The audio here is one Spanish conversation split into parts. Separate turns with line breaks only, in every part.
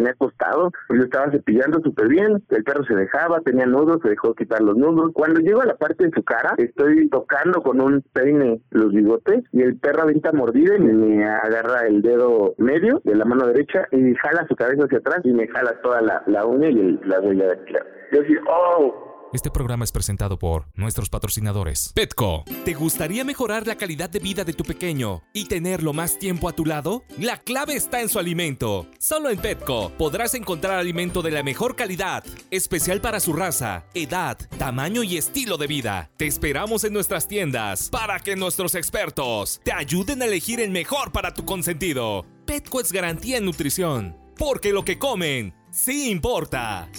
tenía acostado, lo estaba cepillando súper bien, el perro se dejaba, tenía nudos, se dejó quitar los nudos. Cuando llego a la parte de su cara, estoy tocando con un peine los bigotes y el perro avienta mordida y me agarra el dedo medio de la mano derecha y jala su cabeza hacia atrás y me jala toda la, la uña y el, la huella de aquí. Yo así, oh,
Este programa es presentado por nuestros patrocinadores. Petco. ¿Te gustaría mejorar la calidad de vida de tu pequeño y tenerlo más tiempo a tu lado? La clave está en su alimento. Solo en Petco podrás encontrar alimento de la mejor calidad, especial para su raza, edad, tamaño y estilo de vida. Te esperamos en nuestras tiendas para que nuestros expertos te ayuden a elegir el mejor para tu consentido. Petco es garantía en nutrición, porque lo que comen sí importa.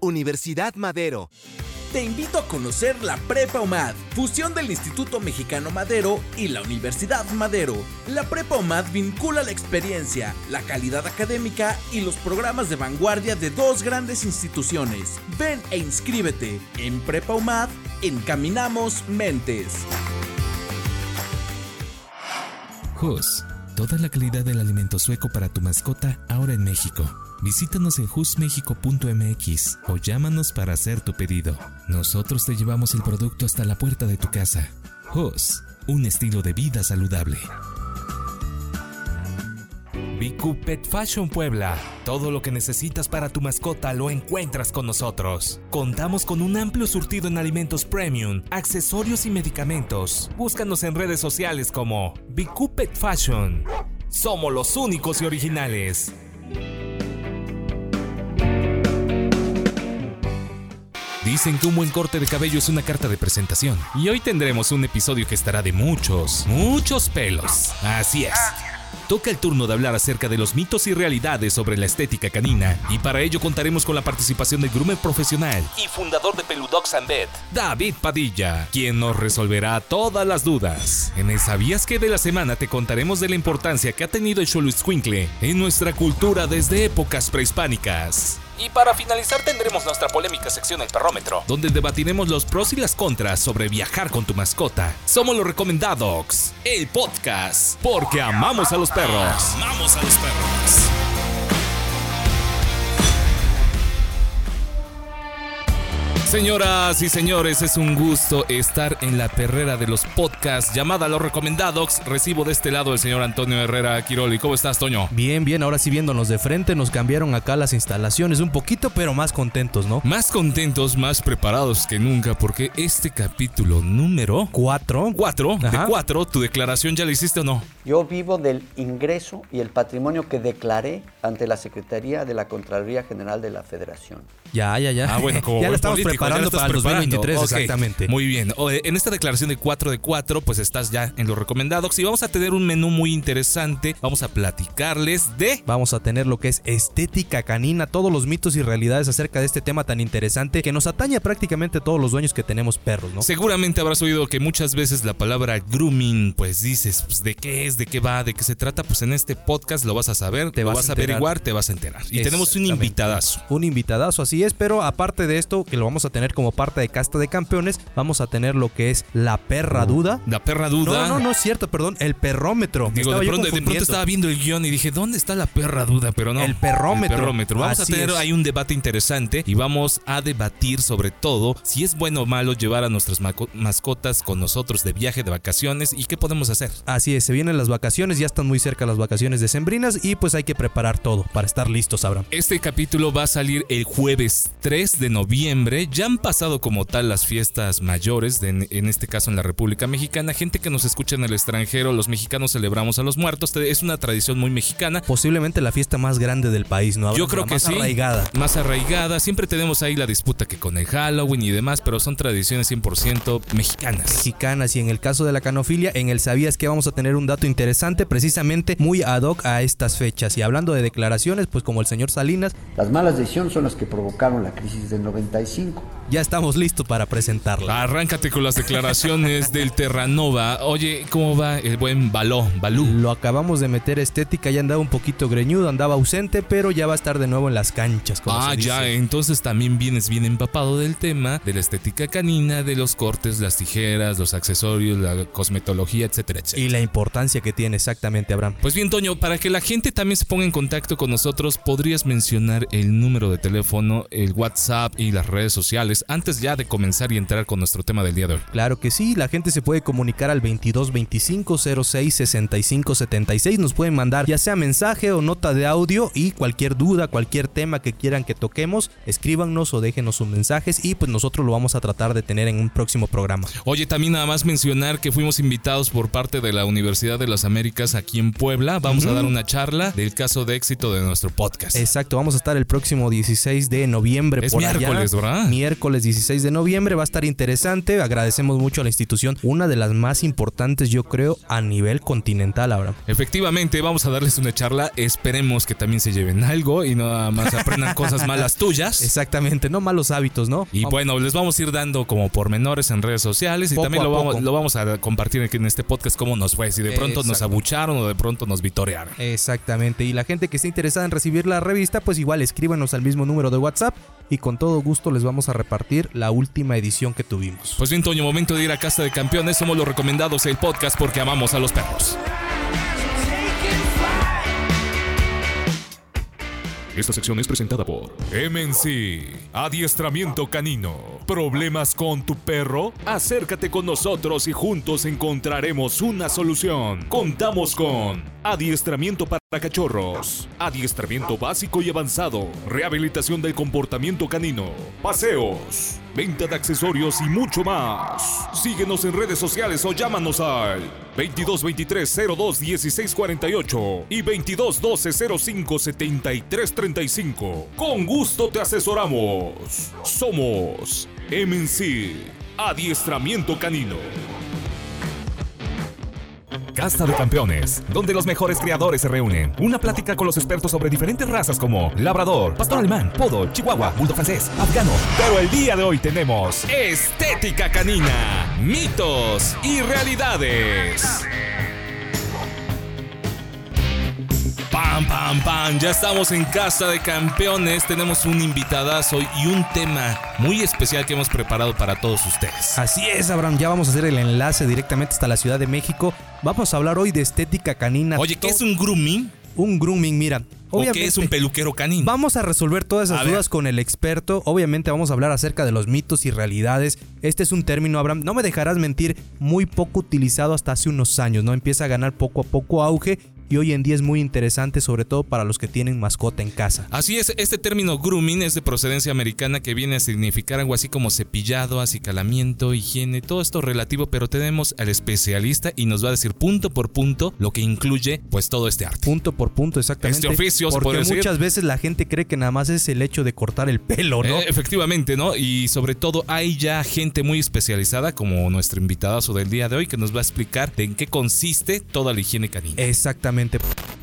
Universidad Madero.
Te invito a conocer la Prepa UMAD, fusión del Instituto Mexicano Madero y la Universidad Madero. La Prepa UMAD vincula la experiencia, la calidad académica y los programas de vanguardia de dos grandes instituciones. Ven e inscríbete. En Prepa UMAD, encaminamos mentes.
Hus, toda la calidad del alimento sueco para tu mascota ahora en México. Visítanos en husmexico.mx o llámanos para hacer tu pedido. Nosotros te llevamos el producto hasta la puerta de tu casa. Hus, un estilo de vida saludable. BQ Fashion Puebla. Todo lo que necesitas para tu mascota lo encuentras con nosotros. Contamos con un amplio surtido en alimentos premium, accesorios y medicamentos. Búscanos en redes sociales como BQ Fashion. Somos los únicos y originales. Dicen que un buen corte de cabello es una carta de presentación. Y hoy tendremos un episodio que estará de muchos, muchos pelos. Así es. Toca el turno de hablar acerca de los mitos y realidades sobre la estética canina, y para ello contaremos con la participación del groomer profesional y fundador de Peludox and Vet, David Padilla, quien nos resolverá todas las dudas. En el Sabías que de la semana te contaremos de la importancia que ha tenido el Xoloitzcuincle en nuestra cultura desde épocas prehispánicas. Y para finalizar tendremos nuestra polémica sección El Perrómetro, donde debatiremos los pros y las contras sobre viajar con tu mascota. Somos los recomendados, el podcast, porque amamos a los perros. Amamos a los perros. Señoras y señores, es un gusto estar en la perrera de los podcasts llamada Los Recomendados. Recibo de este lado el señor Antonio Herrera Quiroli. ¿Cómo estás, Toño?
Bien, bien, ahora sí viéndonos de frente, nos cambiaron acá las instalaciones un poquito, pero más contentos, ¿no?
Más contentos, más preparados que nunca, porque este capítulo número
Cuatro.
4, de. 4, ¿tu declaración ya la hiciste o no?
Yo vivo del ingreso y el patrimonio que declaré ante la Secretaría de la Contraloría General de la Federación.
Ya, ya, ya.
Ah, bueno, como
ya la estamos
político,
preparando para el
preparando.
2023,
Ok,
exactamente.
Muy bien. Eh, En esta declaración de 4 de 4, pues estás ya en los recomendados y vamos a tener un menú muy interesante. Vamos a platicarles de
Vamos a tener lo que es estética canina, todos los mitos y realidades acerca de este tema tan interesante que nos atañe a prácticamente todos los dueños que tenemos perros, ¿no?
Seguramente habrás oído que muchas veces la palabra grooming, pues dices, pues, ¿de qué es? ¿De qué va? ¿De qué se trata? Pues en este podcast lo vas a saber, te lo
vas
vas a averiguar, te vas a enterar. Y tenemos un invitadazo.
Un invitadazo, así es, pero aparte de esto, que lo vamos a tener como parte de Casta de Campeones, vamos a tener lo que es la perra duda.
La perra duda.
No, no, no es cierto, perdón, el perrómetro. Me
Digo, de pronto, de pronto estaba viendo el guion y dije, ¿dónde está la perra duda? Pero no.
El perrómetro.
El perrómetro. Vamos
Así
a tener
es.
ahí un debate interesante y vamos a debatir sobre todo si es bueno o malo llevar a nuestras mascotas con nosotros de viaje, de vacaciones y qué podemos hacer.
Así es, se vienen las vacaciones, ya están muy cerca las vacaciones decembrinas y pues hay que preparar todo para estar listos, Abraham.
Este capítulo va a salir el jueves 3 de noviembre. Ya han pasado como tal las fiestas mayores, de- en este caso en la República Mexicana. Gente que nos escucha en el extranjero, los mexicanos celebramos a los muertos. Es una tradición muy mexicana.
Posiblemente la fiesta más grande del país, ¿no?
Yo creo que
más
sí.
arraigada.
Más arraigada. Siempre tenemos ahí la disputa que con el Halloween y demás, pero son tradiciones 100% mexicanas.
mexicanas y en el caso de la canofilia, en el sabías que vamos a tener un dato interesante precisamente muy ad hoc a estas fechas y hablando de declaraciones, pues como el señor Salinas,
Las malas decisiones son las que provocaron provocaron la crisis del 95
ya estamos listos para presentarla.
Arráncate con las declaraciones del Terranova. Oye, ¿cómo va el buen Baló, Balú?
Lo acabamos de meter estética, ya andaba un poquito greñudo, andaba ausente, pero ya va a estar de nuevo en las canchas.
ah, ya, entonces también vienes bien empapado del tema de la estética canina, de los cortes, las tijeras, los accesorios, la cosmetología, etcétera, etcétera.
Y la importancia que tiene exactamente, Abraham.
Pues bien, Toño, para que la gente también se ponga en contacto con nosotros, podrías mencionar el número de teléfono, el WhatsApp y las redes sociales antes ya de comenzar y entrar con nuestro tema del día de hoy.
Claro que sí, la gente se puede comunicar al 22 25 06 65 76. Nos pueden mandar ya sea mensaje o nota de audio y cualquier duda, cualquier tema que quieran que toquemos, escríbanos o déjenos sus mensajes y pues nosotros lo vamos a tratar de tener en un próximo programa.
Oye, también nada más mencionar que fuimos invitados por parte de la Universidad de las Américas aquí en Puebla. Vamos a dar una charla del caso de éxito de nuestro podcast.
Exacto, vamos a estar el próximo 16 de noviembre
es miércoles, ¿verdad?
Miércoles miércoles 16 de noviembre. Va a estar interesante. Agradecemos mucho a la institución, una de las más importantes, yo creo, a nivel continental ahora.
Efectivamente, vamos a darles una charla. Esperemos que también se lleven algo y nada más aprendan cosas malas tuyas.
Exactamente, no malos hábitos, ¿no?
Y bueno, les vamos a ir dando como pormenores en redes sociales y también lo vamos, lo vamos, a compartir aquí en este podcast cómo nos fue. Si de pronto nos abucharon o de pronto nos vitorearon.
Exactamente. Y la gente que esté interesada en recibir la revista, pues igual escríbanos al mismo número de WhatsApp y con todo gusto les vamos a repartir la última edición que tuvimos.
Pues bien, Toño, momento de ir a Casa de Campeones. Somos los recomendados el podcast porque amamos a los perros. Esta sección es presentada por MNC, Adiestramiento Canino. ¿Problemas con tu perro? Acércate con nosotros y juntos encontraremos una solución. Contamos con Adiestramiento para cachorros, adiestramiento básico y avanzado, rehabilitación del comportamiento canino, paseos, venta de accesorios y mucho más. Síguenos en redes sociales o llámanos al 2223 02 1648 y 2212 05 73 35. Con gusto te asesoramos. Somos MNC, Adiestramiento Canino. Casta de Campeones, donde los mejores creadores se reúnen. Una plática con los expertos sobre diferentes razas como labrador, pastor alemán, podo, chihuahua, bulldog francés, afgano. Pero el día de hoy tenemos estética canina, mitos y realidades. Pam, pam, pam. Ya estamos en Casa de Campeones. Tenemos un invitadazo y un tema muy especial que hemos preparado para todos ustedes.
Así es, Abraham. Ya vamos a hacer el enlace directamente hasta la Ciudad de México. Vamos a hablar hoy de estética canina.
Oye, ¿qué es un grooming?
Un grooming, mira.
¿O qué es un peluquero canino?
Vamos a resolver todas esas dudas con el experto. Obviamente vamos a hablar acerca de los mitos y realidades. Este es un término, Abraham, no me dejarás mentir, muy poco utilizado hasta hace unos años, ¿no? Empieza a ganar poco a poco auge y hoy en día es muy interesante sobre todo para los que tienen mascota en casa.
Así es, este término grooming es de procedencia americana que viene a significar algo así como cepillado, acicalamiento, higiene, todo esto relativo, pero tenemos al especialista y nos va a decir punto por punto lo que incluye pues todo este arte.
Punto por punto, exactamente.
Este oficio,
porque muchas veces la gente cree que nada más es el hecho de cortar el pelo, ¿no?
Eh, efectivamente, ¿no? Y sobre todo hay ya gente muy especializada como nuestro invitadazo del día de hoy que nos va a explicar de en qué consiste toda la higiene canina.
Exactamente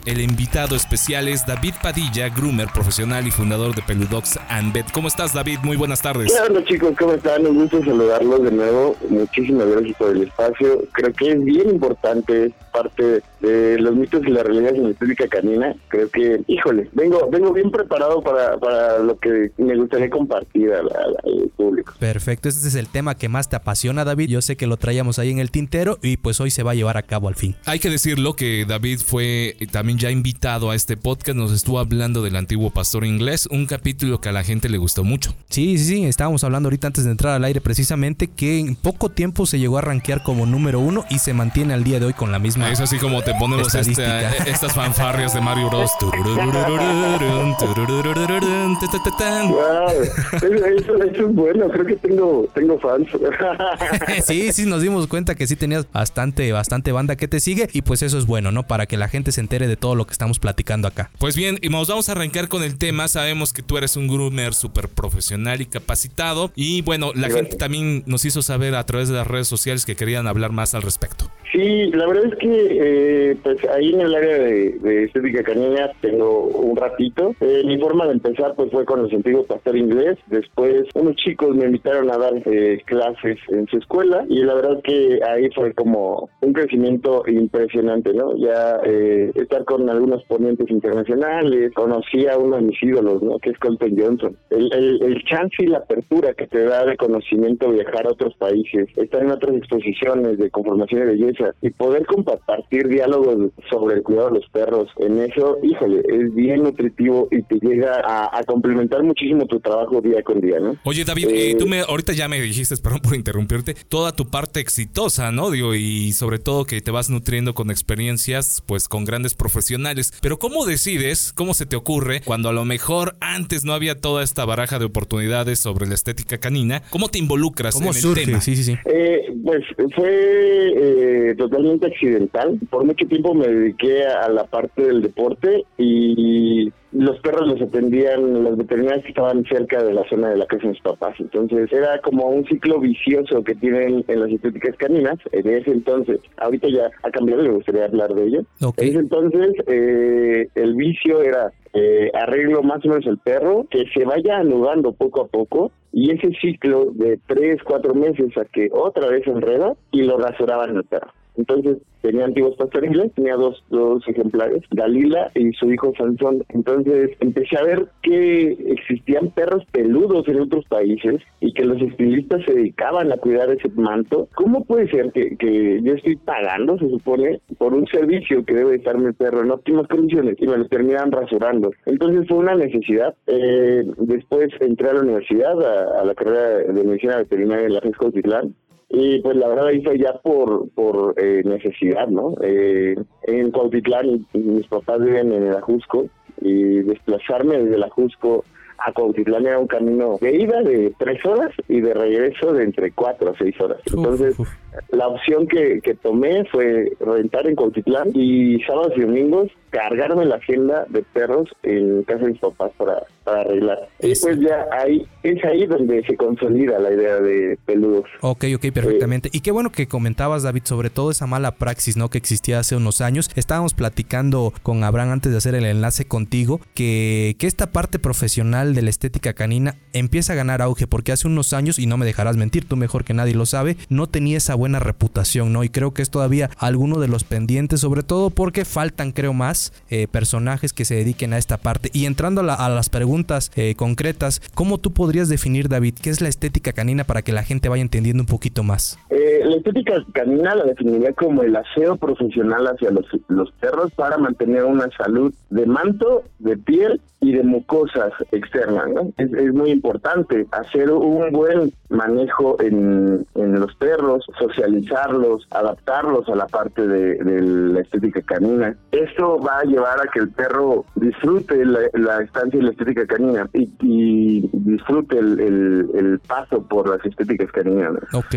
el invitado especial es David Padilla, groomer profesional y fundador de Peludox and Bed. ¿Cómo estás, David? Muy buenas tardes.
Hola, chicos, ¿cómo están? Un gusto saludarlos de nuevo. Muchísimas gracias por el espacio. Creo que es bien importante, parte de los mitos y la realidad en la estética canina. Creo que, híjole, vengo vengo bien preparado para, para lo que me gustaría compartir al, al público.
Perfecto, este es el tema que más te apasiona, David. Yo sé que lo traíamos ahí en el tintero y pues hoy se va a llevar a cabo al fin.
Hay que decirlo que David fue también ya invitado a este podcast, nos estuvo hablando del antiguo pastor inglés, un capítulo que a la gente le gustó mucho.
Sí, sí, sí, estábamos hablando ahorita antes de entrar al aire precisamente que en poco tiempo se llegó a rankear como número uno y se mantiene al día de hoy con la misma.
Es así como te ponemos estas fanfarrias de Mario Bros.
eso, es bueno, creo que tengo, tengo fans.
sí, sí, nos dimos cuenta que sí tenías bastante, bastante banda que te sigue y pues eso es bueno, ¿no? Para que la gente se entere de todo lo que estamos platicando acá.
Pues bien, y nos vamos a arrancar con el tema. Sabemos que tú eres un groomer súper profesional y capacitado. Y bueno, la gente también nos hizo saber a través de las redes sociales que querían hablar más al respecto.
Sí, la verdad es que eh, pues ahí en el área de, estética canina tengo un ratito. Eh, mi forma de empezar pues fue con el sentido pastor inglés. Después unos chicos me invitaron a dar eh, clases en su escuela y la verdad que ahí fue como un crecimiento impresionante, ¿no? Ya estar con algunos ponentes internacionales, conocí a uno de mis ídolos, ¿no? Que es Colton Johnson. El, el chance y la apertura que te da de conocimiento viajar a otros países, estar en otras exposiciones de conformación de belleza y poder compartir diálogos sobre el cuidado de los perros, en eso, híjole, es bien nutritivo y te llega a, complementar muchísimo tu trabajo día con día, ¿no?
Oye, David, eh, tú me, ahorita ya me dijiste, perdón por interrumpirte, toda tu parte exitosa, ¿no? Digo, y sobre todo que te vas nutriendo con experiencias, pues con grandes profesionales. Pero ¿cómo decides, cómo se te ocurre, cuando a lo mejor antes no había toda esta baraja de oportunidades sobre la estética canina, cómo te involucras en el tema?
Sí, sí, sí. Eh, pues fue... Eh, totalmente accidental. Por mucho tiempo me dediqué a la parte del deporte y los perros los atendían las veterinarias que estaban cerca de la zona de la casa de mis papás. Entonces era como un ciclo vicioso que tienen en las estéticas caninas. En ese entonces, ahorita ya ha cambiado, me gustaría hablar de ello. En ese entonces eh, el vicio era eh, arreglo más o menos el perro, que se vaya anudando poco a poco y ese ciclo de tres, cuatro meses a que otra vez enreda y lo rasuraban el perro. Entonces tenía antiguos pastores tenía dos, dos ejemplares, Dalila y su hijo Sansón. Entonces empecé a ver que existían perros peludos en otros países y que los estilistas se dedicaban a cuidar ese manto. ¿Cómo puede ser que, que yo estoy pagando, se supone, por un servicio que debe estar mi perro en óptimas condiciones y me lo terminan rasurando? Entonces fue una necesidad. Eh, después entré a la universidad, a, la carrera de medicina veterinaria en la FESCO Titlán y pues la verdad fue ya por, por eh, necesidad, ¿no? Eh, en Cuautitlán mis papás viven en el Ajusco y desplazarme desde el Ajusco a Cuautitlán era un camino de ida de tres horas y de regreso de entre cuatro a seis horas. Entonces, la opción que, que tomé fue rentar en Cuautitlán y sábados y domingos cargarme la agenda de perros en casa de mis papás para, para arreglar. Y pues ya ahí, es ahí donde se consolida la idea de peludos.
Ok, ok, perfectamente. y qué bueno que comentabas, David, sobre todo esa mala praxis, ¿no? Que existía hace unos años. Estábamos platicando con Abraham antes de hacer el enlace contigo, que, que esta parte profesional de la estética canina empieza a ganar auge, porque hace unos años, y no me dejarás mentir, tú mejor que nadie lo sabe, no tenía esa buena reputación, ¿no? Y creo que es todavía alguno de los pendientes, sobre todo porque faltan, creo más, eh, personajes que se dediquen a esta parte. Y entrando a, las preguntas eh, concretas, ¿cómo tú podrías definir, David, qué es la estética canina para que la gente vaya entendiendo un poquito más?
Eh, la estética canina la definiría como el aseo profesional hacia los, perros para mantener una salud de manto, de piel y de mucosas externas. Es, muy importante hacer un buen manejo en, los perros, socializarlos, adaptarlos a la parte de, la estética canina. Esto va a llevar a que el perro disfrute la, estancia en la estética canina y, disfrute el, paso por las estéticas caninas.
Ok.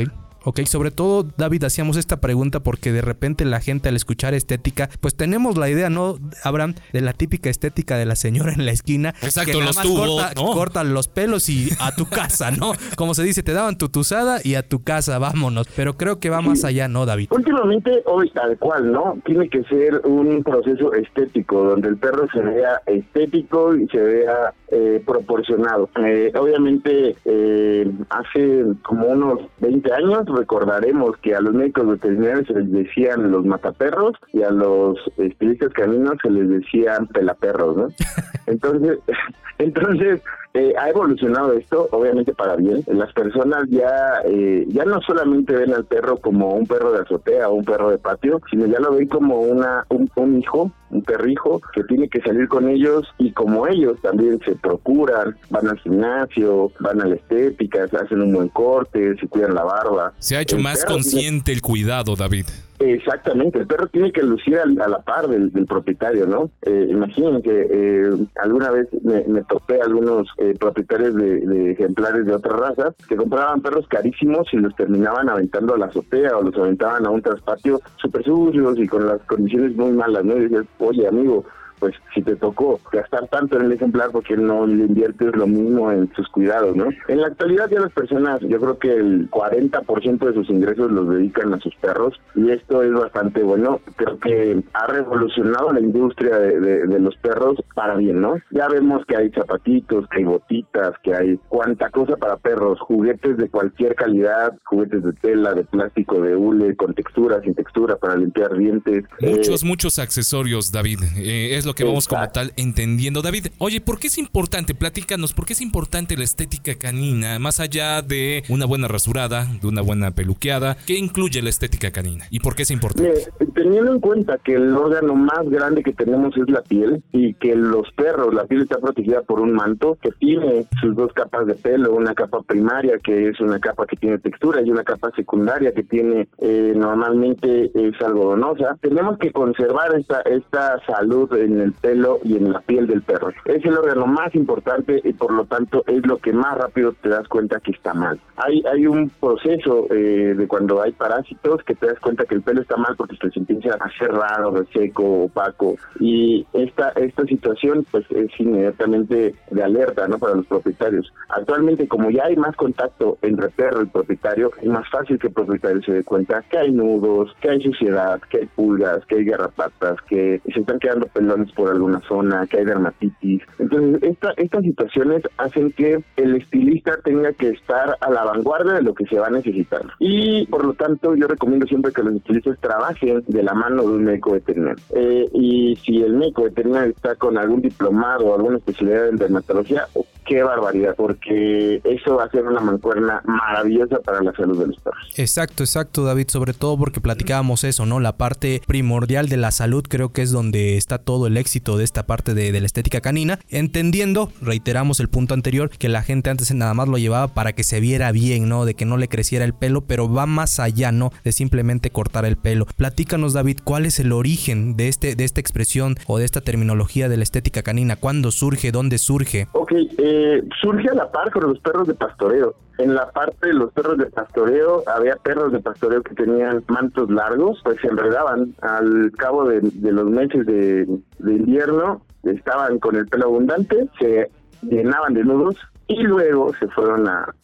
Ok, sobre todo, David, hacíamos esta pregunta porque de repente la gente al escuchar estética, pues tenemos la idea, ¿no, Abraham? De la típica estética de la señora en la esquina.
Exacto, que nada más corta,
cortan los pelos y a tu casa, ¿no? Como se dice, te daban tu tuzada y a tu casa, vámonos. Pero creo que va más allá, ¿no, David?
Últimamente, hoy tal cual, ¿no? Tiene que ser un proceso estético, donde el perro se vea estético y se vea eh, proporcionado. Eh, obviamente, eh, hace como unos 20 años recordaremos que a los médicos veterinarios se les decían los mataperros y a los estilistas caminos se les decían pelaperros, ¿no? Entonces, entonces eh, ha evolucionado esto, obviamente para bien. Las personas ya eh, ya no solamente ven al perro como un perro de azotea o un perro de patio, sino ya lo ven como una un, un hijo, un perrijo que tiene que salir con ellos y como ellos también se procuran, van al gimnasio, van a la estética, hacen un buen corte, se cuidan la barba.
Se ha hecho más consciente el cuidado, David.
Exactamente, el perro tiene que lucir a, la par del, propietario, ¿no? Eh, imaginen que eh, alguna vez me, me topé algunos eh, propietarios de, ejemplares de otras razas que compraban perros carísimos y los terminaban aventando a la azotea o los aventaban a un traspatio súper sucios y con las condiciones muy malas, ¿no? Y dices, oye amigo, pues si te tocó gastar tanto en el ejemplar, porque no le inviertes lo mismo en sus cuidados, ¿no? En la actualidad ya las personas, yo creo que el 40% de sus ingresos los dedican a sus perros y esto es bastante bueno. Creo que ha revolucionado la industria de, los perros para bien, ¿no? Ya vemos que hay zapatitos, que hay botitas, que hay cuanta cosa para perros, juguetes de cualquier calidad, juguetes de tela, de plástico, de hule, con textura, sin textura, para limpiar dientes.
Muchos, eh, muchos accesorios, David. Eh, es lo que vamos como tal entendiendo. David, oye, ¿por qué es importante? Platícanos, ¿por qué es importante la estética canina? Más allá de una buena rasurada, de una buena peluqueada, ¿qué incluye la estética canina? ¿Y por qué es importante?
teniendo en cuenta que el órgano más grande que tenemos es la piel y que los perros, la piel está protegida por un manto que tiene sus dos capas de pelo, una capa primaria que es una capa que tiene textura y una capa secundaria que tiene eh, normalmente es algodonosa, tenemos que conservar esta, esta salud en el pelo y en la piel del perro. Es el órgano más importante y por lo tanto es lo que más rápido te das cuenta que está mal. Hay, hay un proceso eh, de cuando hay parásitos que te das cuenta que el pelo está mal porque se empieza a hacer raro, seco, opaco y esta, esta situación pues es inmediatamente de alerta ¿no? para los propietarios. Actualmente como ya hay más contacto entre perro y propietario, es más fácil que el propietario se dé cuenta que hay nudos, que hay suciedad, que hay pulgas, que hay garrapatas, que se están quedando pelones por alguna zona, que hay dermatitis. Entonces, esta, estas situaciones hacen que el estilista tenga que estar a la vanguardia de lo que se va a necesitar. Y por lo tanto, yo recomiendo siempre que los estilistas trabajen de la mano de un médico veterinario. Eh, y si el médico veterinario está con algún diplomado o alguna especialidad en dermatología, qué barbaridad, porque eso va a ser una mancuerna maravillosa para la salud de los perros.
Exacto, exacto, David, sobre todo porque platicábamos eso, ¿no? La parte primordial de la salud creo que es donde está todo el éxito de esta parte de, la estética canina, entendiendo, reiteramos el punto anterior, que la gente antes nada más lo llevaba para que se viera bien, ¿no? De que no le creciera el pelo, pero va más allá, ¿no? De simplemente cortar el pelo. Platícanos, David, ¿cuál es el origen de, este, de esta expresión o de esta terminología de la estética canina? ¿Cuándo surge? ¿Dónde surge?
Ok, eh surge a la par con los perros de pastoreo. En la parte de los perros de pastoreo, había perros de pastoreo que tenían mantos largos, pues se enredaban. Al cabo de, los meses de, de invierno, estaban con el pelo abundante, se llenaban de nudos y luego se fueron a,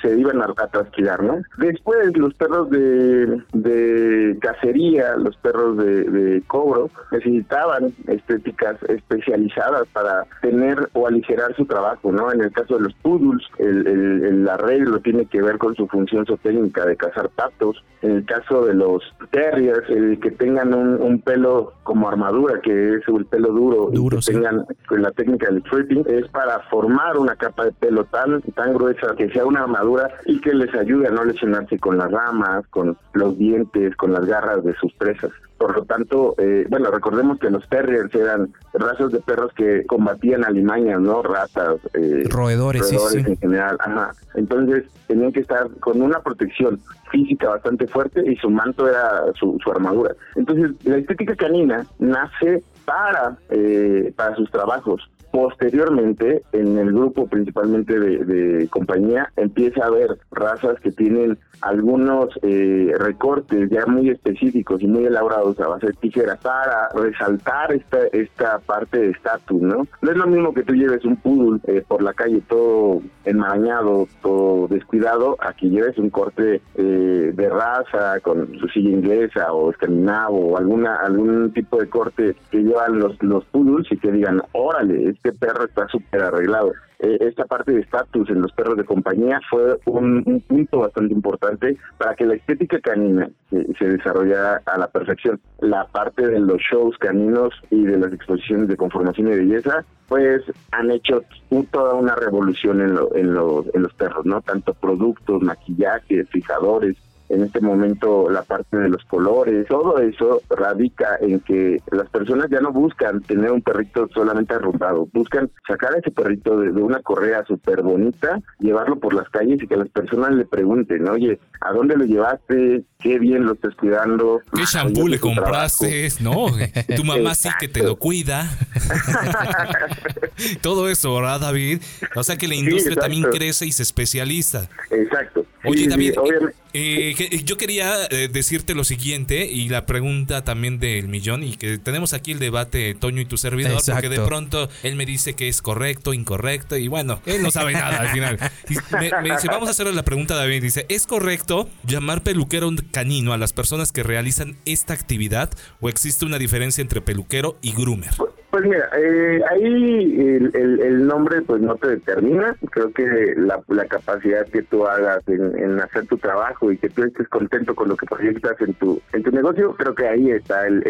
se iban a, trasquilar, ¿no? Después los perros de, de cacería, los perros de, cobro, necesitaban estéticas especializadas para tener o aligerar su trabajo, ¿no? En el caso de los poodles, el, el, arreglo tiene que ver con su función zootécnica de cazar patos. En el caso de los terriers, el que tengan un, pelo como armadura, que es el pelo duro,
duro
que tengan la técnica del tripping, es para formar una capa de pelo tan, tan gruesa que sea una armadura y que les ayude a no lesionarse con las ramas, con los dientes, con las garras de sus presas. Por lo tanto, eh, bueno, recordemos que los terriers eran razas de perros que combatían alimañas, ¿no? Ratas,
eh, roedores,
roedores en general. Ajá. Entonces, tenían que estar con una protección física bastante fuerte y su manto era su, su armadura. Entonces, la estética canina nace para, eh, para sus trabajos. Posteriormente, en el grupo principalmente de, compañía, empieza a haber razas que tienen algunos eh, recortes ya muy específicos y muy elaborados a base de tijeras para resaltar esta, esta parte de estatus, ¿no? No es lo mismo que tú lleves un poodle eh, por la calle todo enmarañado, todo descuidado, a que lleves un corte eh, de raza con su silla inglesa o escandinavo o alguna algún tipo de corte que llevan los, los poodles y que digan, órale, este perro está súper arreglado. Eh, esta parte de estatus en los perros de compañía fue un, punto bastante importante para que la estética canina se desarrollara a la perfección. La parte de los shows caninos y de las exposiciones de conformación y belleza, pues han hecho toda una revolución en, en, en los perros, ¿no? Tanto productos, maquillajes, fijadores, en este momento la parte de los colores, todo eso radica en que las personas ya no buscan tener un perrito solamente arrumbado, buscan sacar a ese perrito de, una correa súper bonita, llevarlo por las calles y que las personas le pregunten, oye, ¿a dónde lo llevaste? ¿Qué bien lo estás cuidando?
¿Qué shampoo le compraste? No, tu mamá sí que te lo cuida. todo eso, ¿verdad, David? O sea que la industria también crece y se especializa.
Exacto.
Oye, David,
sí,
eh, que- yo quería eh, decirte lo siguiente y la pregunta también del millón y que tenemos aquí el debate Toño y tu servidor porque de pronto él me dice que es correcto, incorrecto y bueno, él no sabe nada al final. Y me, me dice, vamos a hacerle la pregunta a David, dice, ¿es correcto llamar peluquero canino a las personas que realizan esta actividad o existe una diferencia entre peluquero y groomer?
Pues mira, eh, ahí el, el- nombre pues no te determina. Creo que la, capacidad que tú hagas en, hacer tu trabajo y que tú estés contento con lo que proyectas en tu en tu negocio, creo que ahí está el-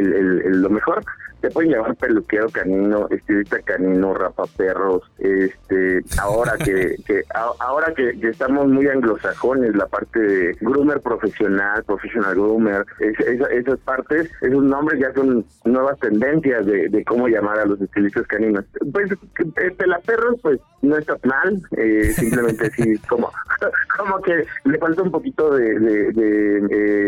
lo mejor. Te pueden llamar peluquero canino, estilista canino, rapaperros, este, ahora que, que a- ahora que, que estamos muy anglosajones, la parte de groomer profesional, professional groomer, es- esa- esas partes, esos nombres ya son nuevas tendencias de, de cómo llamar a los estilistas caninos. Pues eh, pelaperros, pues no está mal, eh, simplemente sí, como, como que le falta un poquito de, de, de,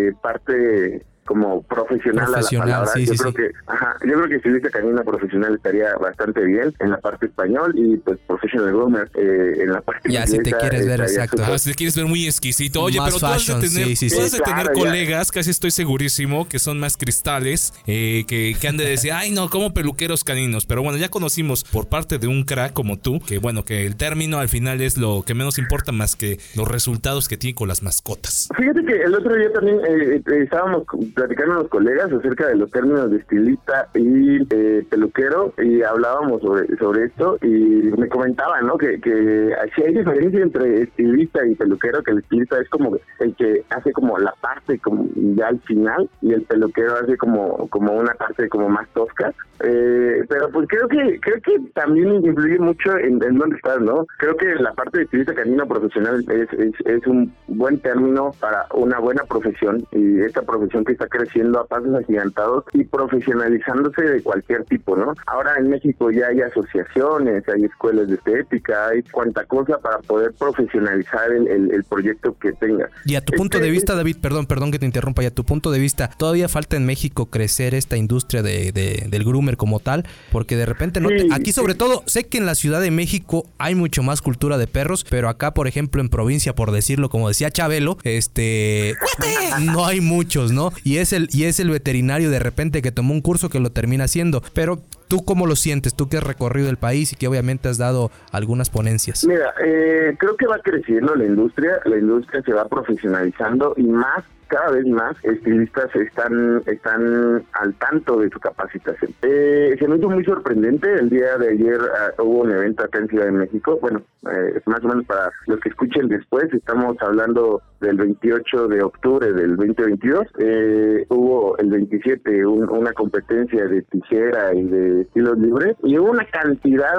eh, parte como profesional,
Profesional,
a la palabra.
sí,
yo
sí,
creo
sí.
que, ajá, yo creo que estilista canina profesional estaría bastante bien en la parte español y pues professional groomer eh, en la parte
Ya, si te quieres ver, exacto.
súper-
Ah, si te quieres ver muy exquisito. Oye,
Más
pero tú has
fashion,
de tener,
sí, sí,
tú
sí.
has de tener
Claro, ya.
colegas, casi estoy segurísimo, que son más cristales, eh, que, que han de decir, ay no, como peluqueros caninos. Pero bueno, ya conocimos por parte de un crack como tú, que bueno, que el término al final es lo que menos importa más que los resultados que tiene con las mascotas.
Fíjate que el otro día también eh, eh, estábamos platicando los colegas acerca de los términos de estilista y eh, peluquero y hablábamos sobre, sobre esto y me comentaban, ¿no? Que, que hay diferencia entre estilista y peluquero, que el estilista es como el que hace como la parte como ya al final y el peluquero hace como, como una parte como más tosca. Eh, pero pues creo que creo que también influye mucho en, en dónde estás, ¿no? Creo que la parte de estilista canino profesional es, es, es un buen término para una buena profesión y esta profesión que está creciendo a pasos agigantados y profesionalizándose de cualquier tipo, ¿no? Ahora en México ya hay asociaciones, hay escuelas de estética, hay cuanta cosa para poder profesionalizar el, el- el proyecto que tenga.
Y a tu punto
Este-
de vista, David, perdón, perdón que te interrumpa, y a tu punto de vista, ¿todavía falta en México crecer esta industria de, de- del groomer como tal? Porque de repente, no te- aquí sobre todo, sé que en la Ciudad de México hay mucho más cultura de perros, pero acá, por ejemplo, en provincia, por decirlo, como decía Chabelo, este, no hay muchos, ¿no? Y es el, y es el veterinario de repente que tomó un curso que lo termina haciendo, pero... ¿Tú cómo lo sientes? Tú que has recorrido el país y que obviamente has dado algunas ponencias.
Mira, eh, creo que va creciendo la industria, la industria se va profesionalizando y más cada vez más estilistas están están al tanto de su capacitación. Eh, se me hizo muy sorprendente, el día de ayer ah, hubo un evento acá en Ciudad de México, bueno, eh, más o menos para los que escuchen después, estamos hablando del 28 de octubre del 2022, eh, hubo el 27 un- una competencia de tijera y de estilos libres y hubo una cantidad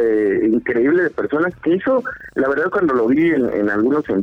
eh, increíble de personas que hizo, la verdad cuando lo vi en, algunos en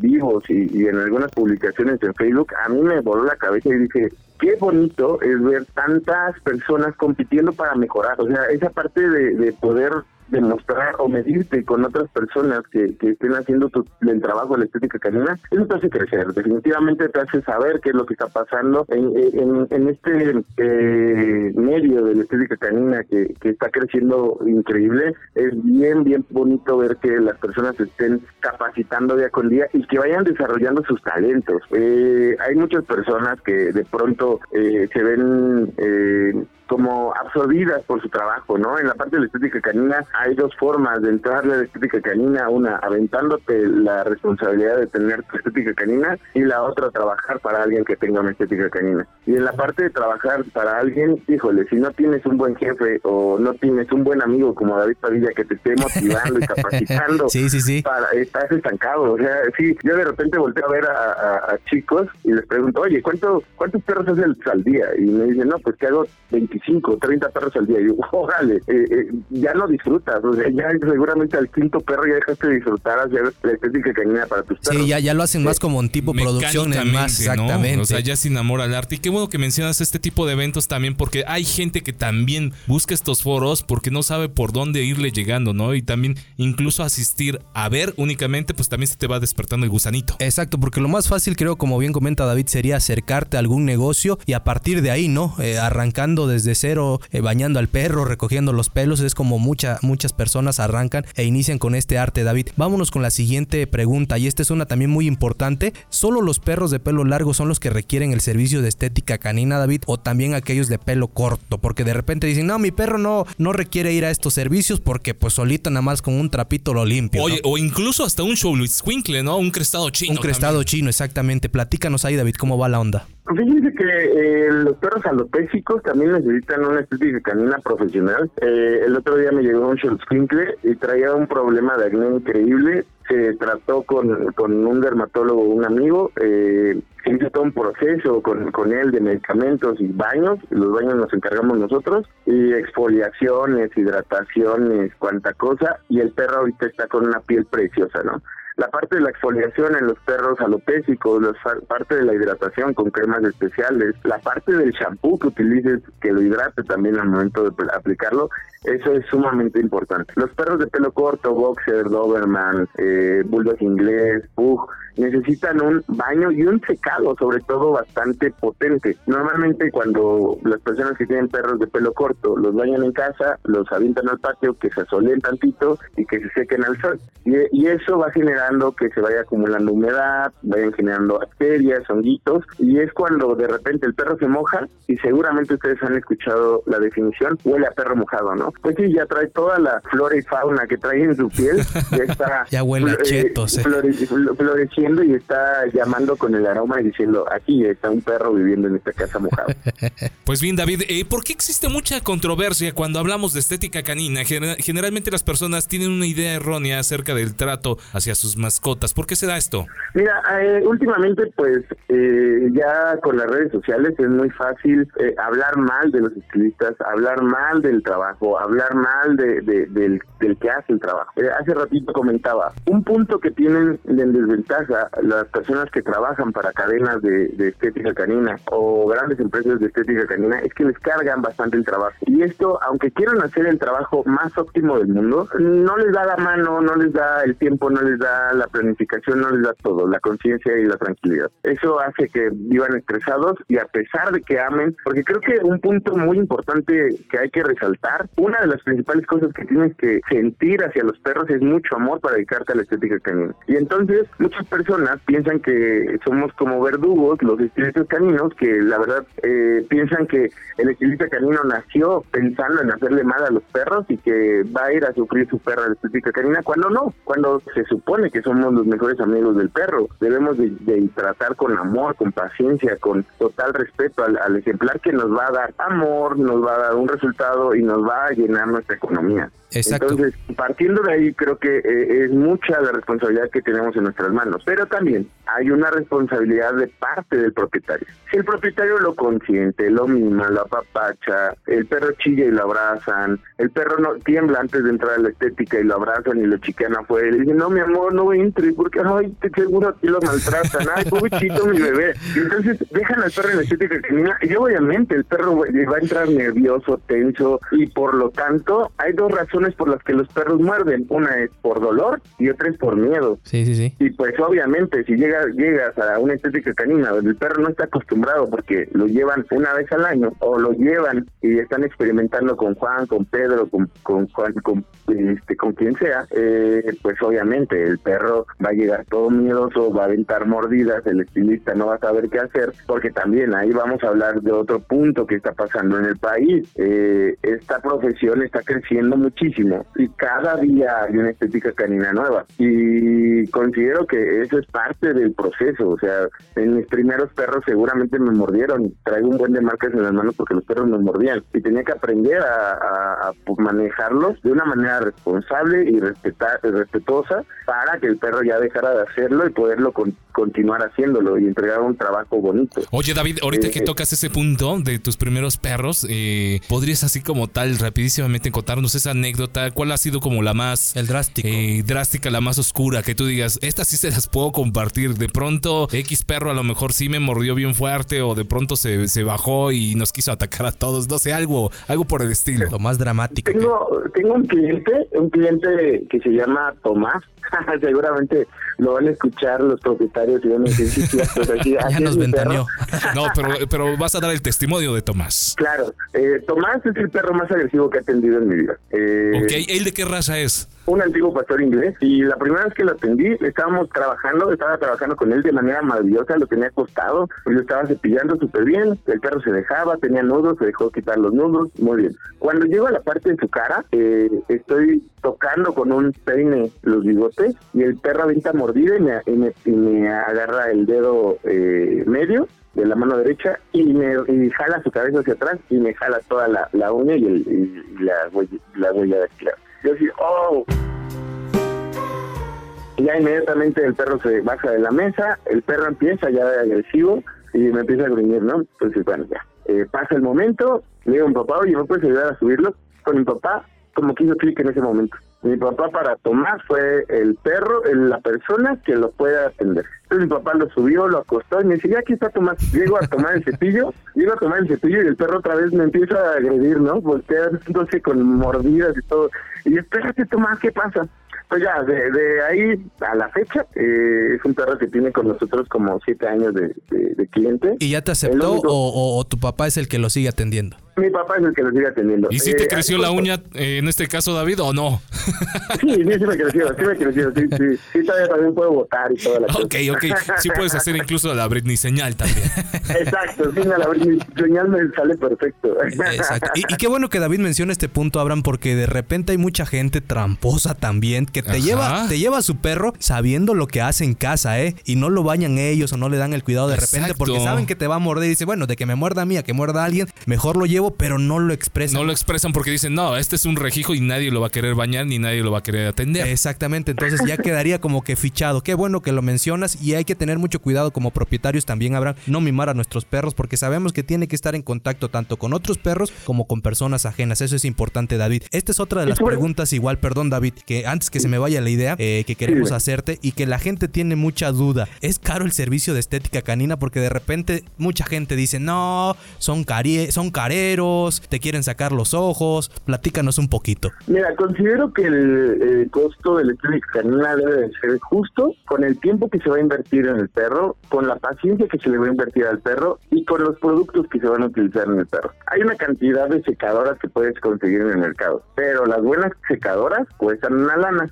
y, y en algunas publicaciones en Facebook, a mí me voló la cabeza y dije, qué bonito es ver tantas personas compitiendo para mejorar, o sea, esa parte de, de poder demostrar o medirte con otras personas que, que estén haciendo tu- el trabajo de la estética canina, eso te hace crecer, definitivamente te hace saber qué es lo que está pasando en, en, en este eh, medio de la estética canina que, que está creciendo increíble, es bien, bien bonito ver que las personas estén capacitando día con día y que vayan desarrollando sus talentos. Eh, hay muchas personas que de pronto eh, se ven... Como absorbidas por su trabajo, ¿no? En la parte de la estética canina hay dos formas de entrarle a la estética canina, una aventándote la responsabilidad de tener tu estética canina y la otra trabajar para alguien que tenga una estética canina. Y en la parte de trabajar para alguien, híjole, si no tienes un buen jefe o no tienes un buen amigo como David Padilla que te esté motivando y capacitando,
Sí, sí, sí.
para, estás estancado. O sea, sí, yo de repente volteo a ver a, a- a chicos y les pregunto, oye, ¿cuánto, ¿cuántos perros haces al día? Y me dicen, no, pues que hago 25, 30 perros al día. Y yo, órale, eh, eh, ya no disfrutas. O sea, ya seguramente al quinto perro ya dejaste de disfrutar hacer la estética canina para tus perros.
Sí, ya, ya lo hacen más como un tipo producción más, exactamente.
O sea, ya sin amor al arte. Y qué bueno que mencionas este tipo de eventos también, porque hay gente que también busca estos foros porque no sabe por dónde irle llegando, ¿no? Y también incluso asistir a ver únicamente, pues también se te va despertando el gusanito.
Exacto, porque lo más fácil creo, como bien comenta David, sería acercarte a algún negocio y a partir de ahí, ¿no? Eh, arrancando desde desde cero eh, bañando al perro, recogiendo los pelos, es como mucha, muchas personas arrancan e inician con este arte, David. Vámonos con la siguiente pregunta y esta es una también muy importante. ¿Solo los perros de pelo largo son los que requieren el servicio de estética canina, David, o también aquellos de pelo corto? Porque de repente dicen, no, mi perro no, no requiere ir a estos servicios porque pues solito nada más con un trapito lo limpio.
Oye, o incluso hasta un show Luis ¿no? Un crestado chino.
Un crestado chino, exactamente. Platícanos ahí, David, cómo va la onda.
Fíjense que eh, los perros alopésicos también necesitan una estética canina profesional. Eh, el otro día me llegó un Sprinkler y traía un problema de acné increíble. Se trató con, con un dermatólogo, un amigo. Eh, se hizo todo un proceso con, con él de medicamentos y baños. Los baños nos encargamos nosotros. Y exfoliaciones, hidrataciones, cuanta cosa. Y el perro ahorita está con una piel preciosa, ¿no? la parte de la exfoliación en los perros alopésicos, la parte de la hidratación con cremas especiales, la parte del shampoo que utilices que lo hidrate también al momento de aplicarlo, eso es sumamente importante. Los perros de pelo corto, boxer, doberman, eh, bulldog inglés, pug, necesitan un baño y un secado, sobre todo bastante potente. Normalmente cuando las personas que tienen perros de pelo corto los bañan en casa, los avientan al patio, que se asolen tantito y que se sequen al sol. Y, y eso va generando que se vaya acumulando humedad, vayan generando bacterias, honguitos, y es cuando de repente el perro se moja, y seguramente ustedes han escuchado la definición, huele a perro mojado, ¿no? Pues sí, ya trae toda la flora y fauna que trae en su piel, ya está
ya huele a chetos,
eh. Y está llamando con el aroma y diciendo, aquí está un perro viviendo en esta casa mojada.
pues bien, David, eh, ¿por qué existe mucha controversia cuando hablamos de estética canina? Generalmente las personas tienen una idea errónea acerca del trato hacia sus mascotas. ¿Por qué se da esto?
Mira, eh, últimamente pues eh, ya con las redes sociales es muy fácil hablar mal de los estilistas, hablar mal del trabajo, hablar mal de, del, del que hace el trabajo. hace ratito comentaba, un punto que tienen en desventaja las personas que trabajan para cadenas de, estética canina o grandes empresas de estética canina es que les cargan bastante el trabajo. Y esto, aunque quieran hacer el trabajo más óptimo del mundo, no les da la mano, no les da el tiempo, no les da la planificación, no les da todo, la conciencia y la tranquilidad. Eso hace que vivan estresados y a pesar de que amen, porque creo que un punto muy importante que hay que resaltar, una de las principales cosas que tienes que sentir hacia los perros es mucho amor para dedicarte a la estética canina. Y entonces muchas personas piensan que somos como verdugos, los estilistas caninos, que la verdad eh, piensan que el estilista canino nació pensando en hacerle mal a los perros y que va a ir a sufrir su perra la estética canina, cuando no, cuando se supone que somos los mejores amigos del perro. Debemos de, tratar con amor, con paciencia, con total respeto al, ejemplar que nos va a dar amor, nos va a dar un resultado y nos va a llenar nuestra economía. Entonces, partiendo de ahí, creo que eh, es mucha la responsabilidad que tenemos en nuestras manos. Pero también hay una responsabilidad de parte del propietario. Si el propietario lo consiente, lo mima, lo apapacha, el perro chilla y lo abrazan, el perro no tiembla antes de entrar a la estética y lo abrazan y lo chiquean afuera y le dicen, no, mi amor, no entre porque, ay, te seguro aquí lo maltratan, ay, pobrecito mi bebé. Entonces dejan al perro en la estética canina y obviamente el perro va a entrar nervioso, tenso y por lo tanto hay dos razones por las que los perros muerden. Una es por dolor y otra es por miedo.
Sí, sí, sí.
Y pues obviamente si llegas, llegas a una estética canina donde el perro no está acostumbrado porque lo llevan una vez al año o lo llevan y están experimentando con Juan, con Pedro, con, con Juan, con, este, con quien sea, eh, pues obviamente el perro va a llegar todo miedoso, va a aventar mordidas, el estilista no va a saber qué hacer, porque también ahí vamos a hablar de otro punto que está pasando en el país. Eh, esta profesión está creciendo muchísimo y cada día hay una estética canina nueva y considero que eso es parte del proceso, o sea, en mis primeros perros seguramente me mordieron, traigo un buen de marcas en las manos porque los perros me mordían y tenía que aprender a, manejarlos de una manera responsable y respetar, respetuosa para que el perro ya dejara de hacerlo y poderlo continuar haciéndolo y entregar un trabajo bonito.
Oye David, ahorita que eh, tocas ese punto de tus primeros perros, eh, ¿podrías así como tal rapidísimamente contarnos esa anécdota? ¿Cuál ha sido como la más
el drástico.
Eh, drástica, la más oscura? Que tú digas, estas sí se las puedo compartir. De pronto, X perro a lo mejor sí me mordió bien fuerte o de pronto se, se bajó y nos quiso atacar a todos. No sé, algo, algo por el estilo.
Lo más dramático.
Tengo, tengo un cliente, un cliente que se llama Tomás, Seguramente lo van a escuchar los propietarios y van a decir, sí, sí, pues así-
Ya nos ventaneó.
No, pero, pero vas a dar el testimonio de Tomás.
Claro, eh, Tomás es el perro más agresivo que he atendido en mi vida. Eh,
Ok, ¿él de qué raza es?
Un antiguo pastor inglés y la primera vez que lo atendí estábamos trabajando, estaba trabajando con él de manera maravillosa, lo tenía acostado, lo estaba cepillando súper bien, el perro se dejaba, tenía nudos, se dejó quitar los nudos, muy bien. Cuando llego a la parte de su cara, eh, estoy tocando con un peine los bigotes y el perro avienta mordida y me, y me, agarra el dedo eh, medio de la mano derecha y me y jala su cabeza hacia atrás y me jala toda la, la uña y, el, y la, huella, la huella dactilar. Yo así, oh, ya inmediatamente el perro se baja de la mesa, el perro empieza ya de agresivo y me empieza a gruñir, ¿no? Entonces, bueno, ya. Eh, pasa el momento, le digo a mi papá, oye, ¿me puedes ayudar a subirlo? Con mi papá, como que hizo clic en ese momento. Mi papá para Tomás fue el perro, el- la persona que lo puede atender. Entonces mi papá lo subió, lo acostó y me dice, ya aquí está Tomás. Llego a tomar el cepillo, llego a tomar el cepillo y el perro otra vez me empieza a agredir, ¿no? Volteándose con mordidas y todo. Y espérate Tomás, ¿qué pasa? Pues ya, de, de ahí a la fecha, eh, es un perro que tiene con nosotros como siete años de, de- de cliente.
¿Y ya te aceptó
único-
o, o- o tu papá es el que lo sigue atendiendo?
Mi papá es el que lo sigue atendiendo.
¿Y si te
Eh,
creció la uña, eh, en este caso, David, o no?
Sí, sí, sí me creció, sí me creció, sí, sí. Sí, todavía también puedo votar y toda la cosa.
Ok, ok. Sí puedes hacer incluso la Britney señal también.
Exacto, sí, a la mi señal me sale perfecto.
Exacto. Y, y qué bueno que David menciona este punto, Abraham, porque de repente hay mucha gente tramposa también que te
Ajá.
lleva, te lleva a su perro sabiendo lo que hace en casa, ¿eh? Y no lo bañan ellos o no le dan el cuidado de repente
Exacto.
porque saben que te va a morder y dice, bueno, de que me muerda a mí, a que muerda a alguien, mejor lo llevo, pero no lo expresan.
No lo expresan porque dicen, no, este es un rejijo y nadie lo va a querer bañar ni nadie lo va a querer atender.
Exactamente, entonces ya quedaría como que fichado. Qué bueno que lo mencionas y hay que tener mucho cuidado como propietarios también, Abraham, no mimar a nuestros perros porque sabemos que tiene que estar en contacto tanto con otros perros como con personas ajenas. Eso es importante, David. Esta es otra de las preguntas igual, perdón, David, que antes que se me vaya la idea eh, que queremos hacerte y que la gente tiene mucha duda. ¿Es caro el servicio de estética canina? Porque de repente mucha gente dice, no, son, cari- son careros, te quieren sacar los ojos. Platícanos un poquito.
Mira, considero que el, el costo del estética canina debe de ser justo con el tiempo que se va a invertir en el perro, con la paciencia que se le va a invertir al perro y con los productos que se van a utilizar en el perro. Hay una cantidad de secadoras que puedes conseguir en el mercado, pero las buenas secadoras cuestan una lana.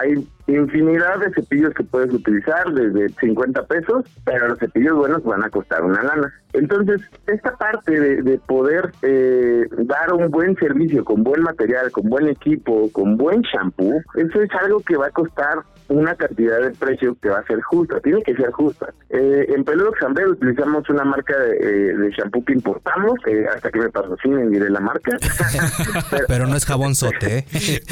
Hay infinidad de cepillos que puedes utilizar desde 50 pesos, pero los cepillos buenos van a costar una lana. Entonces, esta parte de, de poder eh, dar un buen servicio con buen material, con buen equipo, con buen shampoo, eso es algo que va a costar una cantidad de precio que va a ser justa, tiene que ser justa. Eh, en Peludo Xamber utilizamos una marca de, eh, de shampoo que importamos, eh, hasta que me patrocinen diré la marca. Pero-
Pero no es jabón sote, ¿eh?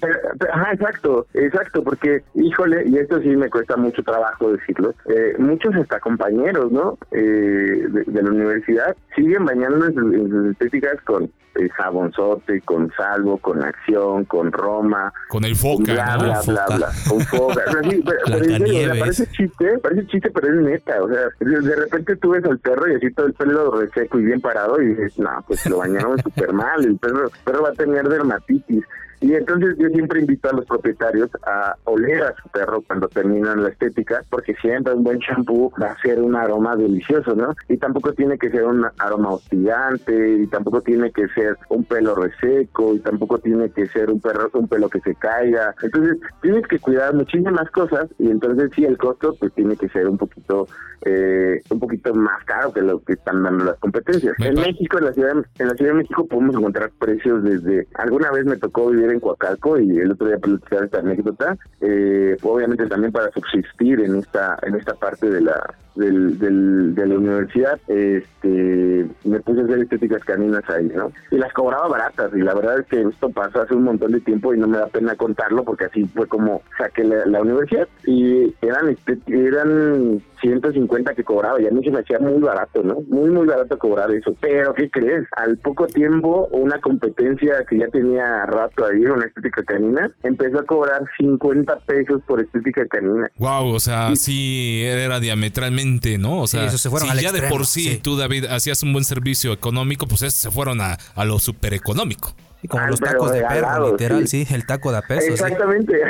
pero- pero- Ajá, exacto, exacto, porque, híjole, y esto sí me cuesta mucho trabajo decirlo, eh, muchos hasta compañeros, ¿no? Eh, de, de la universidad siguen bañando en sus, en sus estéticas con eh, jabonzote, con salvo, con acción, con Roma,
Con el foca,
bla,
¿no?
bla, bla,
Foca.
bla, con foca. O sea, sí, pero, o sea, parece chiste, parece chiste, pero es neta. O sea, de, de repente tú ves al perro y así todo el pelo reseco y bien parado y dices, no, pues lo bañaron súper mal, el perro, el perro va a tener dermatitis. Y entonces yo siempre invito a los propietarios a oler a su perro cuando terminan la estética, porque siempre un buen champú va a ser un aroma delicioso, ¿no? Y tampoco tiene que ser un aroma hostigante, y tampoco tiene que ser un pelo reseco, y tampoco tiene que ser un perro un pelo que se caiga. Entonces tienes que cuidar muchísimas cosas, y entonces sí el costo pues tiene que ser un poquito eh, un poquito más caro que lo que están dando las competencias. En México, en la ciudad en la Ciudad de México podemos encontrar precios desde alguna vez me tocó vivir en Coacalco y el otro día platicar esta anécdota, eh, obviamente también para subsistir en esta en esta parte de la del, del- de la universidad, este me puse a hacer estéticas caninas ahí, ¿no? Y las cobraba baratas y la verdad es que esto pasó hace un montón de tiempo y no me da pena contarlo porque así fue como saqué la, la universidad y eran eran 150 que cobraba y a mí se me hacía muy barato, ¿no? Muy, muy barato cobrar eso. Pero, ¿qué crees? Al poco tiempo, una competencia que ya tenía rato ahí, una estética canina, empezó a cobrar 50 pesos por estética canina.
Wow, o sea, sí era diametralmente, ¿no? O sea,
se fueron
si
al
ya de por sí,
sí.
tú, David, hacías un buen servicio económico, pues se fueron a, a lo super económico.
Como
Ah,
los tacos de perro, literal, sí. el taco de a peso. sí.
Exactamente,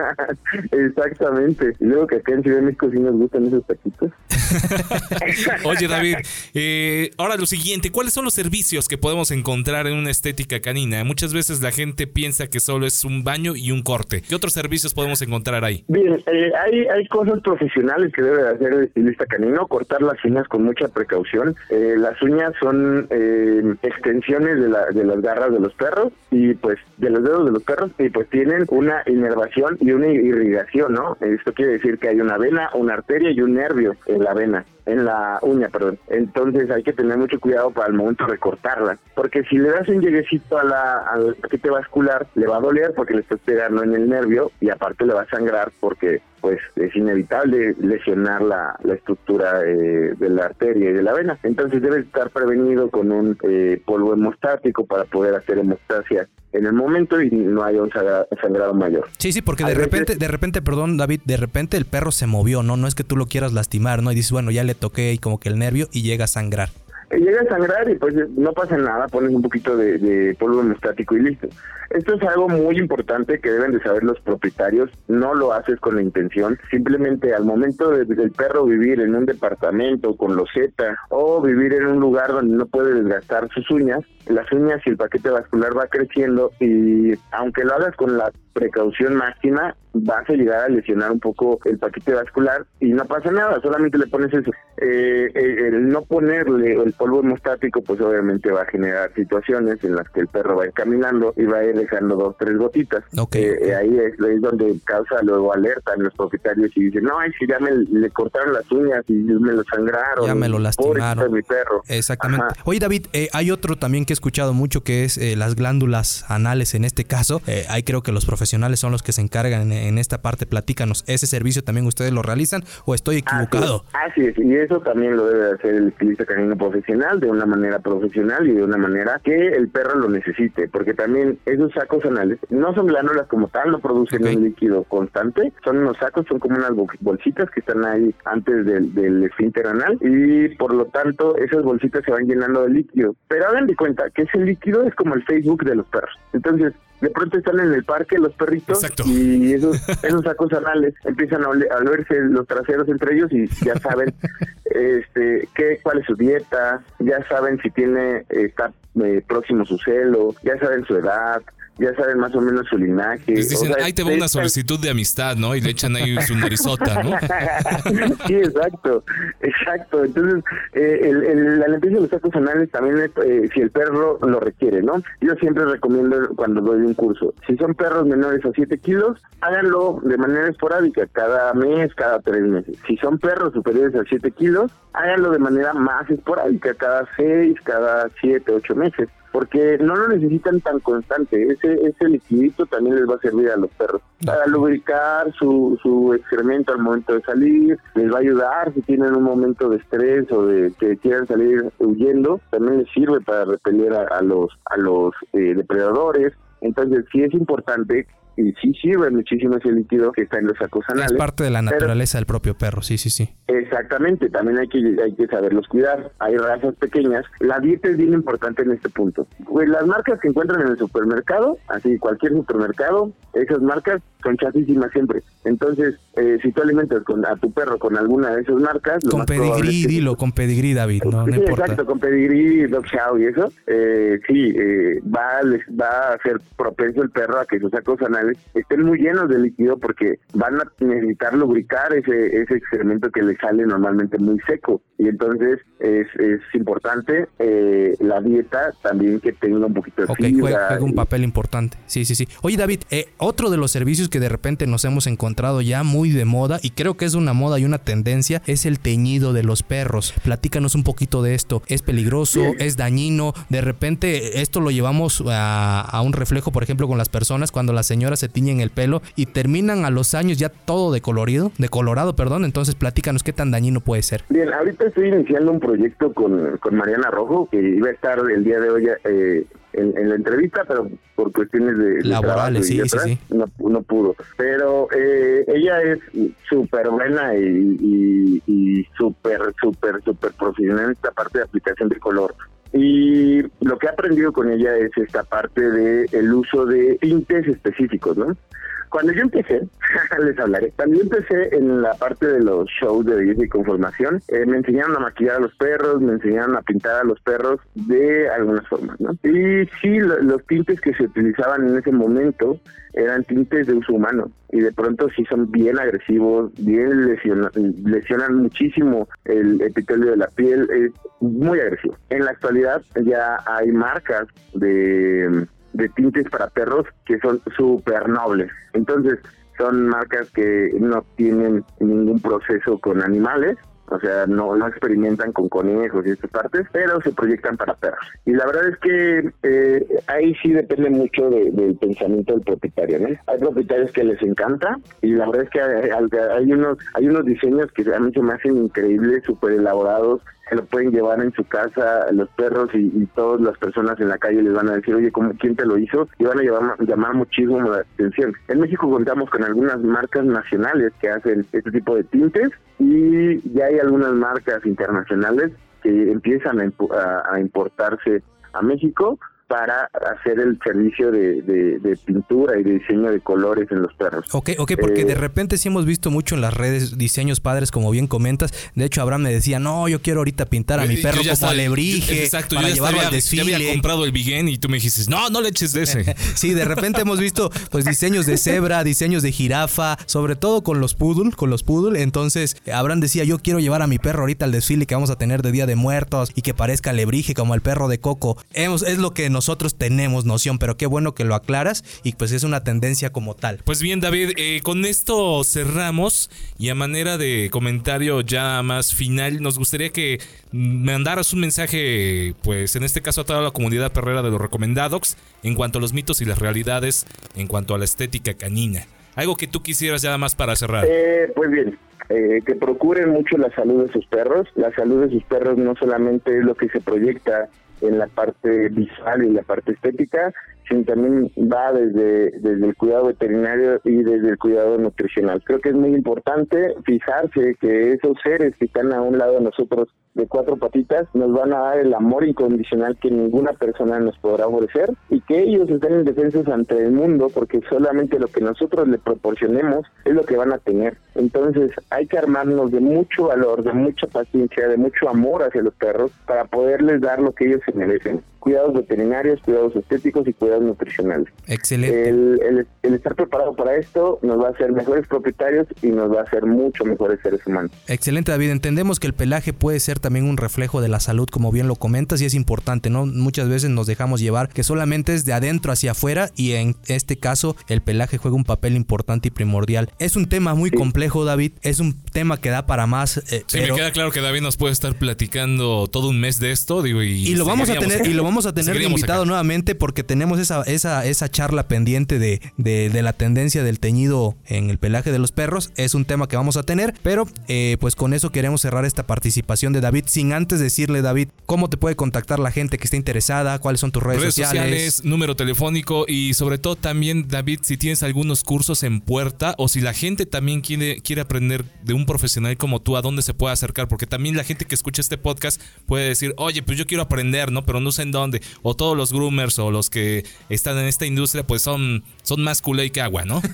exactamente. Y luego que acá en Ciudad de México sí nos gustan esos taquitos.
Oye, David, eh, ahora lo siguiente, ¿cuáles son los servicios que podemos encontrar en una estética canina? Muchas veces la gente piensa que solo es un baño y un corte. ¿Qué otros servicios podemos encontrar ahí?
Bien, eh, hay, hay cosas profesionales que debe de hacer el estilista canino, cortar las uñas con mucha precaución. Eh, las uñas son eh, extensiones de, la, de las garras de los perros y pues de los dedos de los perros y pues tienen una inervación y una irrigación, ¿no? Esto quiere decir que hay una vena, una arteria y un nervio en la vena en la uña, perdón. Entonces hay que tener mucho cuidado para el momento de recortarla, porque si le das un lleguecito a la, al paquete vascular, le va a doler porque le estás pegando en el nervio y aparte le va a sangrar porque pues es inevitable lesionar la, la estructura eh, de la arteria y de la vena. Entonces debe estar prevenido con un eh, polvo hemostático para poder hacer hemostasia en el momento y no haya un sangrado mayor.
Sí, sí, porque de
Hay veces-
repente, de repente, perdón, David, de repente el perro se movió, ¿no? No es que tú lo quieras lastimar, ¿no? Y dices, bueno, ya le toqué y como que el nervio y llega a sangrar.
Llega a sangrar y pues no pasa nada, pones un poquito de, de polvo hemostático y listo. Esto es algo muy importante que deben de saber los propietarios, no lo haces con la intención, simplemente al momento de- del perro vivir en un departamento con loseta o vivir en un lugar donde no puede desgastar sus uñas, las uñas y el paquete vascular va creciendo y aunque lo hagas con la precaución máxima, vas a llegar a lesionar un poco el paquete vascular y no pasa nada, solamente le pones eso. Eh, eh, el no ponerle el polvo hemostático, pues obviamente va a generar situaciones en las que el perro va a ir caminando y va a ir dejando dos, tres gotitas. Eh, ahí es, es donde causa luego alerta en los propietarios y dicen, no, es que ya me le cortaron las uñas y me lo sangraron.
Ya me lo lastimaron.
mi perro.
Exactamente.
Ajá.
Oye, David, eh, hay otro también que he escuchado mucho que es eh, las glándulas anales en este caso. Ahí creo que los profesionales son los que se encargan en, en esta parte. Platícanos, ¿ese servicio también ustedes lo realizan o estoy equivocado?
Así es, así es, y eso también lo debe de hacer el estilista canino profesional de una manera profesional y de una manera que el perro lo necesite, porque también esos sacos anales no son glándulas como tal, no producen un líquido constante, son unos sacos, son como unas bol- bolsitas que están ahí antes del, del esfínter anal y por lo tanto esas bolsitas se van llenando de líquido. Pero hagan de cuenta que ese líquido es como el Facebook de los perros. Entonces, de pronto están en el parque los perritos
Exacto.
y esos, esos sacos anales empiezan a olerse los traseros entre ellos y ya saben este qué cuál es su dieta, ya saben si tiene está eh, próximo su celo, ya saben su edad, ya saben más o menos su linaje.
Les dicen,
o sea,
ahí te va una solicitud de amistad, ¿no? Y le echan ahí su narizota, ¿no?
sí, exacto, exacto. Entonces, eh, el, el- la limpieza de los sacos anales también es eh, si el perro lo requiere, ¿no? Yo siempre recomiendo cuando doy un curso, si son perros menores a 7 kilos, háganlo de manera esporádica, cada mes, cada tres meses. Si son perros superiores a 7 kilos, háganlo de manera más esporádica, cada 6, cada 7, 8 meses porque no lo necesitan tan constante. Ese ese liquidito también les va a servir a los perros para lubricar su, su excremento al momento de salir, les va a ayudar si tienen un momento de estrés o de que quieran salir huyendo, también les sirve para repeler a, a los a los eh, depredadores. Entonces sí es importante y sí sirve muchísimo ese líquido que está en los sacos
Es
anales.
parte de la
pero-
naturaleza del propio perro, sí, sí, sí.
Exactamente, también hay que hay que saberlos cuidar. Hay razas pequeñas. La dieta es bien importante en este punto. Pues las marcas que encuentran en el supermercado, así cualquier supermercado, esas marcas son chafísimas siempre. Entonces, eh, si tú alimentas con, a tu perro con alguna de esas marcas,
Con pedigrí, dilo, con pedigrí, David, no, no importa.
exacto, con pedigrí, dog chow y eso, eh, sí, eh, va, a les- va a ser propenso el perro a que sus sacos anales estén muy llenos de líquido porque van a necesitar lubricar ese, ese excremento que le sale normalmente muy seco. Y entonces es, es importante eh, la dieta también que tenga un poquito de
Ok,
fibra.
juega, un papel importante. Sí, sí, sí. Oye, David, eh, otro de los servicios que de repente nos hemos encontrado ya muy de moda, y creo que es una moda y una tendencia, es el teñido de los perros. Platícanos un poquito de esto. ¿Es peligroso? ¿Es dañino? De repente esto lo llevamos a, a un reflejo, por ejemplo, con las personas cuando las señoras se tiñen el pelo y terminan a los años ya todo de colorido, de colorado, perdón. Entonces platícanos qué tan dañino puede ser.
Bien, ahorita estoy iniciando un proyecto con, con Mariana Rojo, que iba a estar el día de hoy eh, en, en la entrevista, pero por cuestiones de, de
Laborales,
y
sí, sí, sí.
No, no pudo. Pero eh, ella es súper buena y, y, y súper, súper, súper profesional en esta parte de aplicación de color. y lo que he aprendido con ella es esta parte de el uso de tintes específicos, ¿no? Cuando yo empecé, les hablaré, yo empecé en la parte de los shows de belleza y conformación, eh, me enseñaron a maquillar a los perros, me enseñaron a pintar a los perros de algunas formas, ¿no? Y sí, los tintes que se utilizaban en ese momento eran tintes de uso humano y de pronto sí son bien agresivos, bien lesionan, lesionan muchísimo el epitelio de la piel, es muy agresivo. En la actualidad ya hay marcas de de tintes para perros que son súper nobles. Entonces, son marcas que no tienen ningún proceso con animales, o sea, no, no experimentan con conejos y estas partes, pero se proyectan para perros. Y la verdad es que eh, ahí sí depende mucho del pensamiento del propietario, ¿no? Hay propietarios que les encanta y la verdad es que hay, hay unos hay unos diseños que a mí se me hacen increíbles, súper elaborados, que lo pueden llevar en su casa los perros y, todas las personas en la calle les van a decir, oye, ¿cómo, ¿quién te lo hizo? Y van a llamar, llamar muchísimo la atención. En México contamos con algunas marcas nacionales que hacen este tipo de tintes y ya hay algunas marcas internacionales que empiezan a importarse a México para hacer el servicio de, de, pintura y de diseño de colores en los perros.
Ok, ok, porque de eh, repente sí hemos visto mucho en las redes diseños padres, como bien comentas. De hecho, Abraham me decía, no, yo quiero ahorita pintar a mi perro como alebrije exacto, para llevarlo al desfile.
Yo había comprado el Biguen y tú me dijiste, no, no le eches de ese.
sí, de repente hemos visto pues diseños de cebra, diseños de jirafa, sobre todo con los poodle, con los poodle. Entonces, Abraham decía, yo quiero llevar a mi perro ahorita al desfile que vamos a tener de Día de Muertos y que parezca alebrije como el perro de Coco. Hemos, es lo que nos nosotros tenemos noción, pero qué bueno que lo aclaras y pues es una tendencia como tal.
Pues bien, David, eh, con esto cerramos y a manera de comentario ya más final, nos gustaría que mandaras un mensaje, pues en este caso a toda la comunidad perrera de los recomendados, en cuanto a los mitos y las realidades, en cuanto a la estética canina. Algo que tú quisieras ya más para cerrar.
Eh, pues bien, eh, que procuren mucho la salud de sus perros. La salud de sus perros no solamente es lo que se proyecta en la parte visual y la parte estética, sino también va desde, desde el cuidado veterinario y desde el cuidado nutricional. Creo que es muy importante fijarse que esos seres que están a un lado de nosotros de cuatro patitas nos van a dar el amor incondicional que ninguna persona nos podrá ofrecer y que ellos estén indefensos ante el mundo porque solamente lo que nosotros le proporcionemos es lo que van a tener. Entonces hay que armarnos de mucho valor, de mucha paciencia, de mucho amor hacia los perros para poderles dar lo que ellos se merecen. Cuidados veterinarios, cuidados estéticos y cuidados nutricionales.
Excelente.
El, el, estar preparado para esto nos va a hacer mejores propietarios y nos va a hacer mucho mejores seres humanos.
Excelente, David. Entendemos que el pelaje puede ser también un reflejo de la salud, como bien lo comentas, y es importante, ¿no? Muchas veces nos dejamos llevar que solamente es de adentro hacia afuera y en este caso el pelaje juega un papel importante y primordial. Es un tema muy complejo, David, es un tema que da para más.
Eh, sí, me queda claro que David nos puede estar platicando todo un mes de esto, digo, y,
lo vamos a tener, y lo vamos a tener invitado nuevamente porque tenemos esa, esa, esa charla pendiente de, de, la tendencia del teñido en el pelaje de los perros. Es un tema que vamos a tener, pero eh, pues con eso queremos cerrar esta participación de David sin antes decirle, David, cómo te puede contactar la gente que esté interesada, cuáles son tus redes, redes sociales?
número telefónico y sobre todo también, David, si tienes algunos cursos en puerta o si la gente también quiere, quiere aprender de un profesional como tú, ¿a dónde se puede acercar? Porque también la gente que escucha este podcast puede decir, oye, pues yo quiero aprender, ¿no? Pero no sé en dónde. O todos los groomers o los que están en esta industria, pues son, son más culé que agua, ¿no?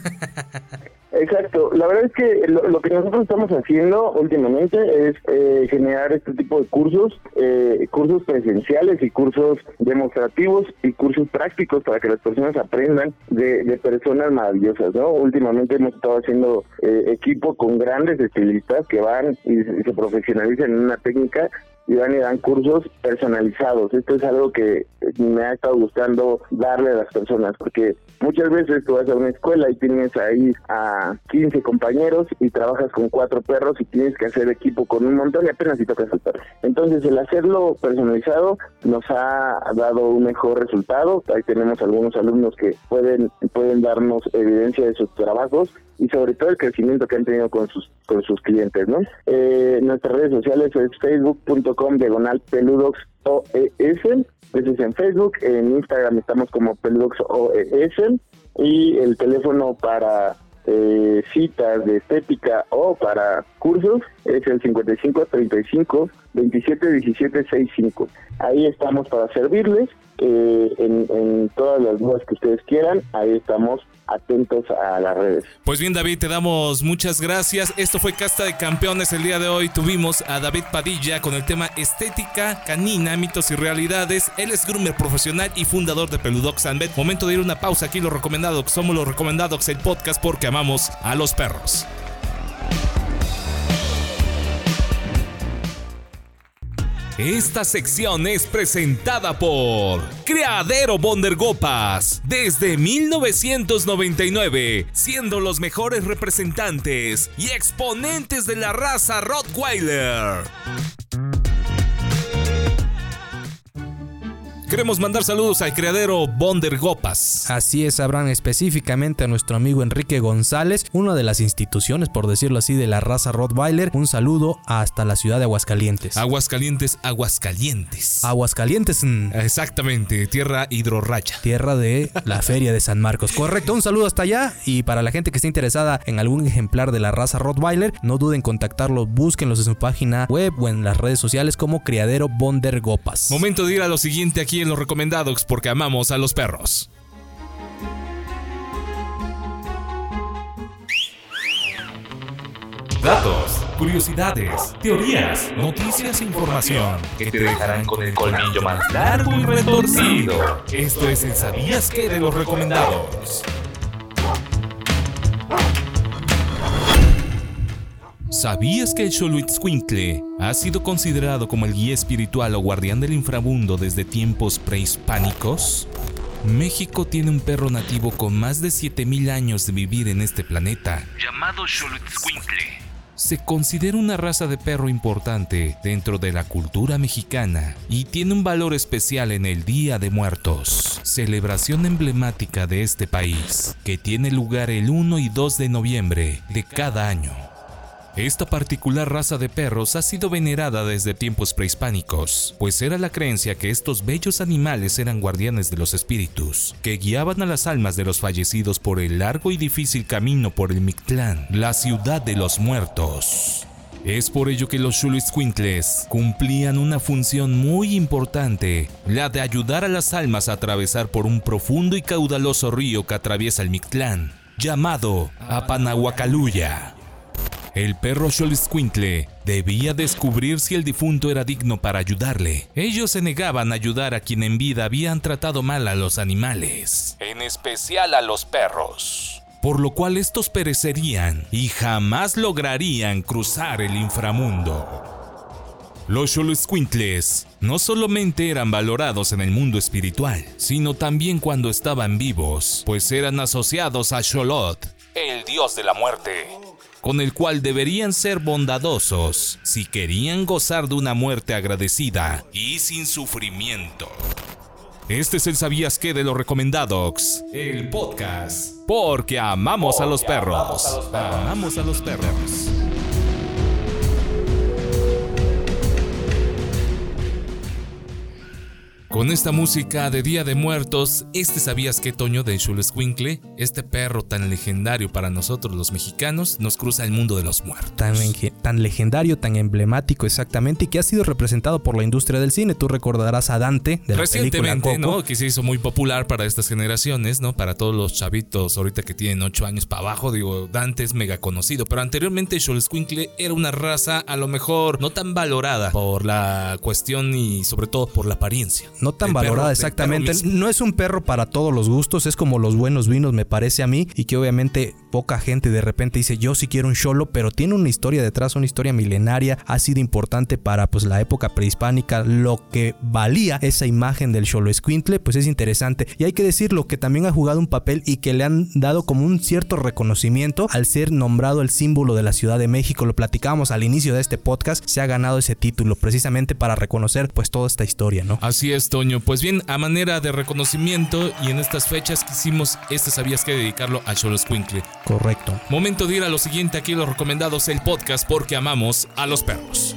Exacto, la verdad es que lo, que nosotros estamos haciendo últimamente es eh, generar este tipo de cursos, eh, cursos presenciales y cursos demostrativos y cursos prácticos para que las personas aprendan de, personas maravillosas, ¿no? Últimamente hemos estado haciendo eh, equipo con grandes estilistas que van y se profesionalizan en una técnica y van y dan cursos personalizados. Esto es algo que me ha estado gustando darle a las personas, porque muchas veces tú vas a una escuela y tienes ahí a 15 compañeros y trabajas con cuatro perros y tienes que hacer equipo con un montón y apenas si tocas al perro. Entonces el hacerlo personalizado nos ha dado un mejor resultado. Ahí tenemos algunos alumnos que pueden, pueden darnos evidencia de sus trabajos y sobre todo el crecimiento que han tenido con sus con sus clientes, ¿no? Eh, nuestras redes sociales es facebook.com diagonal peludox OES, eso es en Facebook, en Instagram estamos como peludox OES y el teléfono para eh, citas de estética o para cursos es el 55 35 27 17 65. Ahí estamos para servirles eh, en, en todas las dudas que ustedes quieran. Ahí estamos atentos a las redes.
Pues bien, David, te damos muchas gracias. Esto fue Casta de Campeones. El día de hoy tuvimos a David Padilla con el tema estética canina, mitos y realidades. Él es groomer profesional y fundador de Peludox Bet. Momento de ir una pausa aquí, los recomendados. Somos los recomendados, el podcast porque amamos a los perros. Esta sección es presentada por Criadero Bondergopas desde 1999, siendo los mejores representantes y exponentes de la raza Rottweiler. Queremos mandar saludos al criadero Bonder Gopas.
Así es, Abraham, específicamente a nuestro amigo Enrique González, una de las instituciones, por decirlo así, de la raza Rottweiler. Un saludo hasta la ciudad de Aguascalientes.
Aguascalientes, Aguascalientes.
Aguascalientes. mm,
Exactamente, tierra hidrorracha.
Tierra de la Feria de San Marcos. Correcto, un saludo hasta allá. Y para la gente que esté interesada en algún ejemplar de la raza Rottweiler, no duden en contactarlos, búsquenlos en su página web o en las redes sociales como Criadero Bonder Gopas.
Momento de ir a lo siguiente aquí en los recomendados porque amamos a los perros. Datos, curiosidades, teorías, noticias e información que te dejarán con el colmillo más largo y retorcido. Esto es el ¿Sabías qué? de los recomendados. ¿Sabías que el Xoloitzcuintle ha sido considerado como el guía espiritual o guardián del inframundo desde tiempos prehispánicos? México tiene un perro nativo con más de 7000 años de vivir en este planeta, llamado Xoloitzcuintle. Se considera una raza de perro importante dentro de la cultura mexicana y tiene un valor especial en el Día de Muertos, celebración emblemática de este país, que tiene lugar el 1 y 2 de noviembre de cada año. Esta particular raza de perros ha sido venerada desde tiempos prehispánicos, pues era la creencia que estos bellos animales eran guardianes de los espíritus, que guiaban a las almas de los fallecidos por el largo y difícil camino por el Mictlán, la ciudad de los muertos. Es por ello que los Xoloitzcuintles cumplían una función muy importante, la de ayudar a las almas a atravesar por un profundo y caudaloso río que atraviesa el Mictlán, llamado Apanahuacaluya. El perro Xoloitzcuintle debía descubrir si el difunto era digno para ayudarle. Ellos se negaban a ayudar a quien en vida habían tratado mal a los animales, en especial a los perros. Por lo cual estos perecerían y jamás lograrían cruzar el inframundo. Los Xoloitzcuintles no solamente eran valorados en el mundo espiritual, sino también cuando estaban vivos, pues eran asociados a Xolot, el dios de la muerte, con el cual deberían ser bondadosos si querían gozar de una muerte agradecida y sin sufrimiento. Este es el Sabías qué de los recomendados, el podcast, porque amamos a los perros. Amamos a los perros. Con esta música de Día de Muertos, este sabías que Toño de Xoloitzcuintle, este perro tan legendario para nosotros los mexicanos, nos cruza el mundo de los muertos.
Tan, lege- tan legendario, tan emblemático exactamente y que ha sido representado por la industria del cine. Tú recordarás a Dante de la película
Recientemente,
Coco.
¿no? Que se hizo muy popular para estas generaciones, ¿no? Para todos los chavitos ahorita que tienen 8 años para abajo, digo, Dante es mega conocido, pero anteriormente Xoloitzcuintle era una raza a lo mejor no tan valorada por la cuestión y sobre todo por la apariencia.
No tan valorada exactamente. No es un perro para todos los gustos, es como los buenos vinos, me parece a mí, y que obviamente poca gente de repente dice yo sí quiero un cholo, pero tiene una historia detrás, una historia milenaria, ha sido importante para pues la época prehispánica, lo que valía esa imagen del cholo escuintle, pues es interesante. Y hay que decirlo que también ha jugado un papel y que le han dado como un cierto reconocimiento al ser nombrado el símbolo de la Ciudad de México. Lo platicábamos al inicio de este podcast, se ha ganado ese título precisamente para reconocer pues toda esta historia, ¿no?
Así es, Toño. Pues bien, a manera de reconocimiento y en estas fechas quisimos este sabías que dedicarlo a Xoloitzcuintle.
Correcto.
Momento de ir a lo siguiente aquí los recomendados el podcast porque amamos a los perros.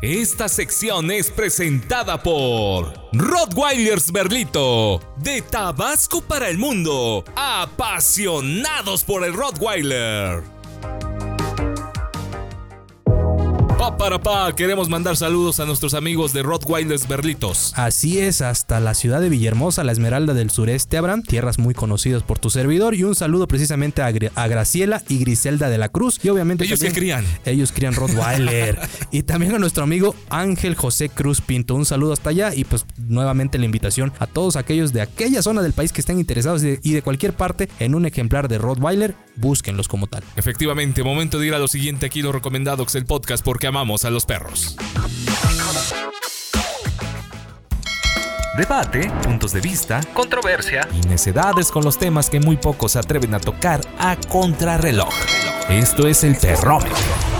Esta sección es presentada por Rottweilers Berlito, de Tabasco para el mundo, apasionados por el Rottweiler. Pa para pa, queremos mandar saludos a nuestros amigos de Rottweilers Berlitos.
Así es, hasta la ciudad de Villahermosa, la Esmeralda del Sureste, Abraham, tierras muy conocidas por tu servidor. Y un saludo precisamente a, Gr- a Graciela y Griselda de la Cruz. Y obviamente.
Ellos que
también-
crían.
Ellos crían Rottweiler. y también a nuestro amigo Ángel José Cruz Pinto. Un saludo hasta allá. Y pues nuevamente la invitación a todos aquellos de aquella zona del país que estén interesados y de, y de cualquier parte en un ejemplar de Rottweiler, búsquenlos como tal.
Efectivamente, momento de ir a lo siguiente aquí, lo recomendado el podcast porque amamos a los perros. Debate, puntos de vista, controversia y necedades con los temas que muy pocos se atreven a tocar a contrarreloj. Esto es el terrómetro.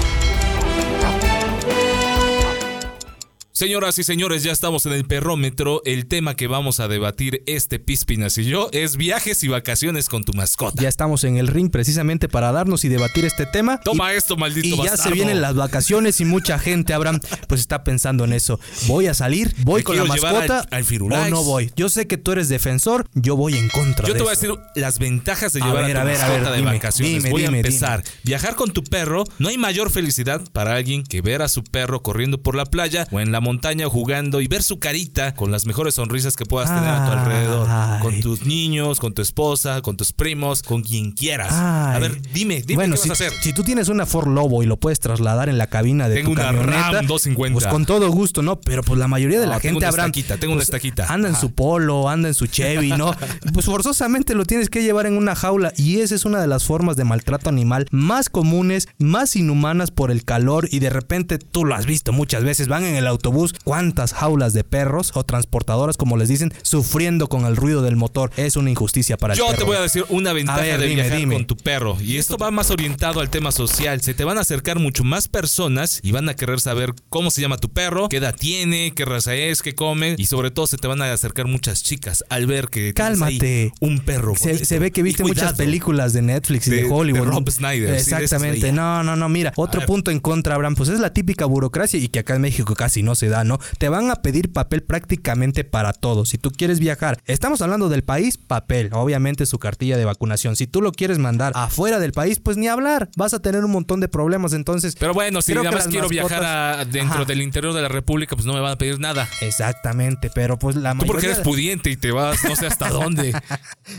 Señoras y señores, ya estamos en el perrómetro. El tema que vamos a debatir este Pispinas y yo es viajes y vacaciones con tu mascota.
Ya estamos en el ring precisamente para darnos y debatir este tema.
Toma esto, maldito
Y ya se vienen las vacaciones y mucha gente, Abraham, pues está pensando en eso. ¿Voy a salir? ¿Voy
Me
con la mascota?
al- al.
¿O no voy? Yo sé que tú eres defensor, yo voy en contra
Yo
de
te voy a decir las ventajas de
A
llevar
ver,
a,
a
tu
a
mascota de vacaciones.
dime,
voy
dime,
a empezar. Viajar con tu perro, no hay mayor felicidad para alguien que ver a su perro corriendo por la playa o en la montaña jugando y ver su carita con las mejores sonrisas que puedas tener a tu
Ay.
alrededor. Con tus niños, con tu esposa, con tus primos, con quien quieras. A ver, dime, dime
bueno,
qué
si,
vas a hacer.
si tú tienes una Ford Lobo y lo puedes trasladar en la cabina de
Tengo
tu
una
camioneta,
Ram 250.
pues con todo gusto, ¿no? Pero pues la mayoría de
No,
la
tengo
gente
tengo una
pues,
estaquita.
Anda en su Polo, anda en su Chevy, ¿no? pues forzosamente lo tienes que llevar en una jaula y esa es una de las formas de maltrato animal más comunes, más inhumanas por el calor y de repente tú lo has visto muchas veces, van en el autobús, cuántas jaulas de perros o transportadoras como les dicen, sufriendo con el ruido del motor. Es una injusticia para el
Yo
perro.
te voy a decir una ventaja
ver,
de
dime,
viajar
dime.
con tu perro. Y esto va más orientado al tema social. Se te van a acercar mucho más personas y van a querer saber cómo se llama tu perro, qué edad tiene, qué raza es, qué come. Y sobre todo se te van a acercar muchas chicas al ver que ahí
Cálmate.
un perro.
Se, ve que viste muchas películas de Netflix y de,
De-
Hollywood.
de Rob Snyder,
Exactamente. no, no, no. Mira, otro punto en contra, Abraham, pues es la típica burocracia y que acá en México casi no se ¿no? Te van a pedir papel prácticamente para todo. Si tú quieres viajar, estamos hablando del país, papel. Obviamente su cartilla de vacunación. Si tú lo quieres mandar afuera del país, pues ni hablar. Vas a tener un montón de problemas. Entonces,
Pero bueno, si nada más quiero viajar a- dentro
Ajá.
del interior de la República, pues no me van a pedir nada.
Exactamente, pero pues la
Tú
mayoría.
porque eres pudiente y te vas no sé hasta dónde.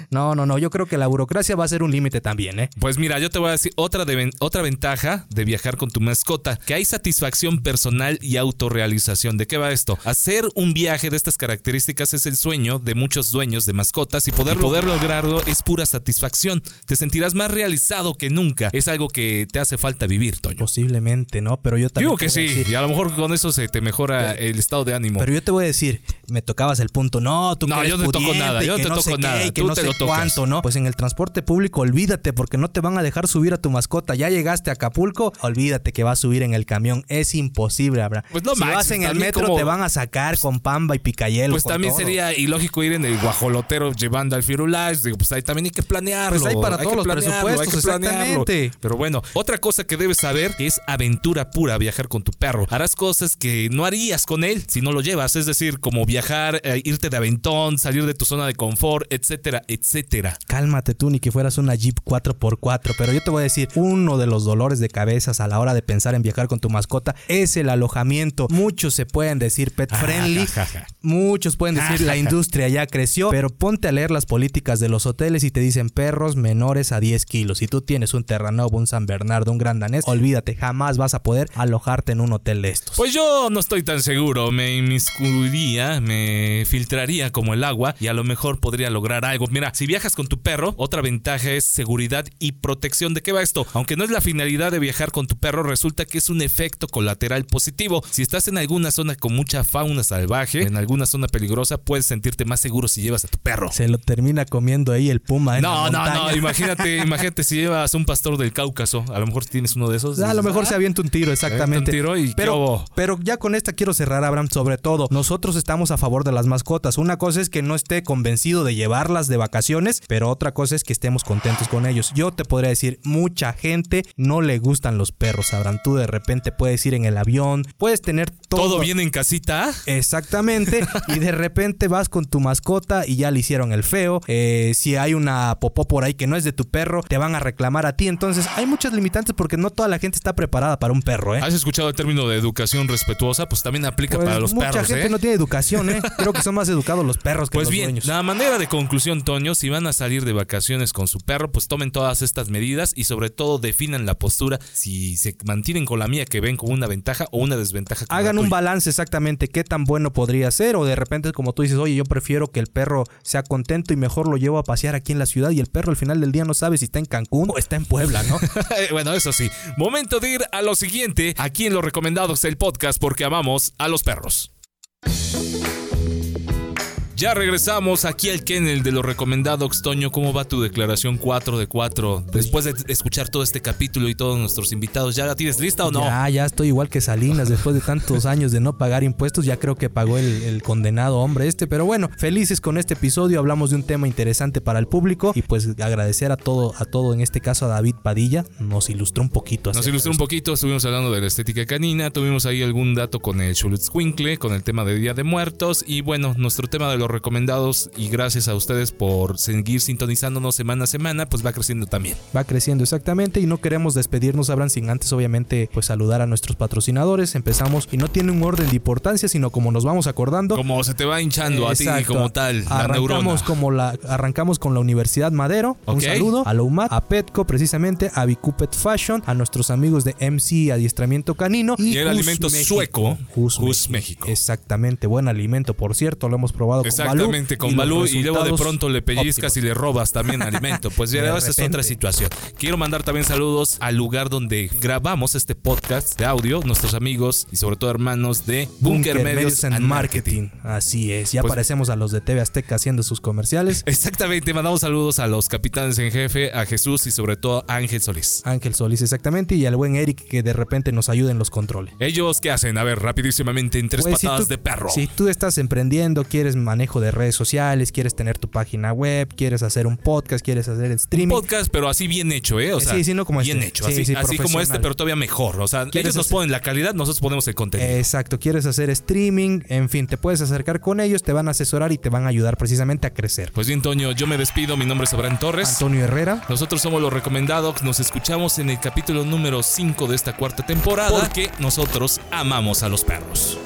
No, no, no. Yo creo que la burocracia va a ser un límite también, ¿eh?
Pues mira, yo te voy a decir otra, de otra ventaja de viajar con tu mascota, que hay satisfacción personal y autorrealización. ¿De qué va esto? Hacer un viaje de estas características es el sueño de muchos dueños de mascotas y poder, poder lograrlo es pura satisfacción. Te sentirás más realizado que nunca. Es algo que te hace falta vivir, Toño.
Posiblemente, ¿no? Pero yo también.
Digo que sí,
decir-
y a lo mejor con eso se te mejora el estado de ánimo.
Pero yo te voy a decir, me tocabas el punto, no, tú
No, yo no te toco nada, yo no te
no
toco
qué,
nada,
que
tú
no
te
sé
lo tocas.
cuánto, ¿no? Pues en el transporte público, olvídate, porque no te van a dejar subir a tu mascota. Ya llegaste a Acapulco, olvídate que va a subir en el camión. Es imposible, Abraham.
Pues no
si vas
manches,
en el metro,
como-
te van a sacar con pamba y picayelo.
Pues también
todo.
sería ilógico ir en el guajolotero llevando al Firulais. Digo, pues ahí también hay que planearlo.
Pues hay para todos los presupuestos,
hay que planearlo.
exactamente.
Pero bueno, otra cosa que debes saber es aventura pura viajar con tu perro. Harás cosas que no harías con él si no lo llevas. Es decir, como viajar, eh, irte de aventón, salir de tu zona de confort, etcétera, etcétera.
Cálmate tú, ni que fueras una Jeep 4x4. Pero yo te voy a decir, uno de los dolores de cabezas a la hora de pensar en viajar con tu mascota es el alojamiento. Muchos se pueden decir pet friendly.
ja, ja.
Muchos pueden decir la industria ya creció. Pero ponte a leer las políticas de los hoteles y te dicen perros menores a 10 kilos. Si tú tienes un Terranova, un San Bernardo, un Gran Danés, olvídate, jamás vas a poder alojarte en un hotel de estos.
Pues yo no estoy tan seguro. Me inmiscuiría, me filtraría como el agua y a lo mejor podría lograr algo. Mira, si viajas con tu perro, otra ventaja es seguridad y protección. ¿De qué va esto? Aunque no es la finalidad de viajar con tu perro, resulta que es un efecto colateral positivo. Si estás en algún alguna zona con mucha fauna salvaje, en alguna zona peligrosa, puedes sentirte más seguro si llevas a tu perro.
Se lo termina comiendo ahí el puma. en
No,
la
no, no, imagínate, imagínate si llevas un pastor del Cáucaso, a lo mejor tienes uno de esos.
A lo mejor
"Ah,
se avienta un tiro, exactamente.
un tiro y
pero,
hubo".
pero ya con esta quiero cerrar, Abraham, sobre todo. Nosotros estamos a favor de las mascotas. Una cosa es que no esté convencido de llevarlas de vacaciones, pero otra cosa es que estemos contentos con ellos. Yo te podría decir, mucha gente no le gustan los perros, Abraham. Tú de repente puedes ir en el avión, puedes tener todo,
¿Todo bien en casita?
Exactamente. y de repente vas con tu mascota y ya le hicieron el feo. Eh, si hay una popó por ahí que no es de tu perro, te van a reclamar a ti. Entonces hay muchas limitantes porque no toda la gente está preparada para un perro, ¿eh?
¿Has escuchado el término de educación respetuosa? Pues también aplica
Pues
para los
mucha
perros,
gente
¿eh?
no tiene educación, ¿eh? Creo que son más educados los perros que
Pues
los
bien,
dueños.
la manera de conclusión, Toño, si van a salir de vacaciones con su perro, pues tomen todas estas medidas y sobre todo definan la postura si se mantienen con la mía que ven como una ventaja o una desventaja.
Hagan un
tuya.
Balance exactamente qué tan bueno podría ser o de repente como tú dices, oye, yo prefiero que el perro sea contento y mejor lo llevo a pasear aquí en la ciudad y el perro al final del día no sabe si está en Cancún o está en Puebla, ¿no?
bueno, eso sí. Momento de ir a lo siguiente, aquí en los recomendados del podcast porque amamos a los perros. Ya regresamos aquí al Kennel de lo recomendado, Toño. ¿Cómo va tu declaración 4 de 4? Después de escuchar todo este capítulo y todos nuestros invitados, ¿ya la tienes lista o no?
Ya, ya estoy igual que Salinas después de tantos años de no pagar impuestos. Ya creo que pagó el, el condenado hombre este. Pero bueno, felices con este episodio. Hablamos de un tema interesante para el público. Y pues agradecer a todo, a todo, en este caso a David Padilla. Nos ilustró un poquito.
Nos ilustró un poquito, estuvimos hablando de la estética canina, tuvimos ahí algún dato con el Schultzwinkle, con el tema de Día de Muertos y bueno, nuestro tema de los recomendados y gracias a ustedes por seguir sintonizándonos semana a semana, pues va creciendo también.
va creciendo exactamente y no queremos despedirnos, Abraham, sin antes obviamente pues saludar a nuestros patrocinadores. Empezamos y no tiene un orden de importancia, sino como nos vamos acordando.
Como se te va hinchando a ti como tal, la neurona.
arrancamos como la arrancamos con la Universidad Madero. Un saludo a la UMAT, a Petco precisamente, a Bicupet Fashion, a nuestros amigos de MC Adiestramiento Canino
Y el
Hus
alimento
México.
sueco,
Hus,
Hus
México.
México.
Exactamente, buen alimento, por cierto, lo hemos probado
Exactamente,
con
con
Balú
y luego de pronto le pellizcas
óptimos.
y le robas también alimento. Pues ya es otra situación. Quiero mandar también saludos al lugar donde grabamos este podcast de audio, nuestros amigos y sobre todo hermanos de Bunker, Medios and Marketing.
Así es, ya
Pues-
parecemos a los de TV Azteca haciendo sus comerciales.
Exactamente, mandamos saludos a los capitanes en jefe, a Jesús y sobre todo a Ángel Solís.
Ángel Solís, exactamente, y al buen Eric que de repente nos ayuda en los controles.
¿Ellos qué hacen? A ver, rapidísimamente, en tres
Pues, si
patadas
tú-
de perro.
Si tú estás emprendiendo, quieres manejo de redes sociales, quieres tener tu página web, quieres hacer un podcast, quieres hacer streaming.
podcast, pero así bien hecho, ¿eh? O sea,
Sí, sí, no como
bien
este.
hecho,
Sí,
así,
sí,
así como este, pero todavía mejor. O sea,
¿Quieres
ellos nos
hacer-
ponen la calidad, nosotros ponemos el contenido.
Exacto, quieres hacer streaming, en fin, te puedes acercar con ellos, te van a asesorar y te van a ayudar precisamente a crecer.
Pues bien, Toño, yo me despido. Mi nombre es Abraham Torres.
Antonio Herrera,
Nosotros somos los recomendados. Nos escuchamos en el capítulo número 5 de esta cuarta temporada. Porque nosotros amamos a los perros.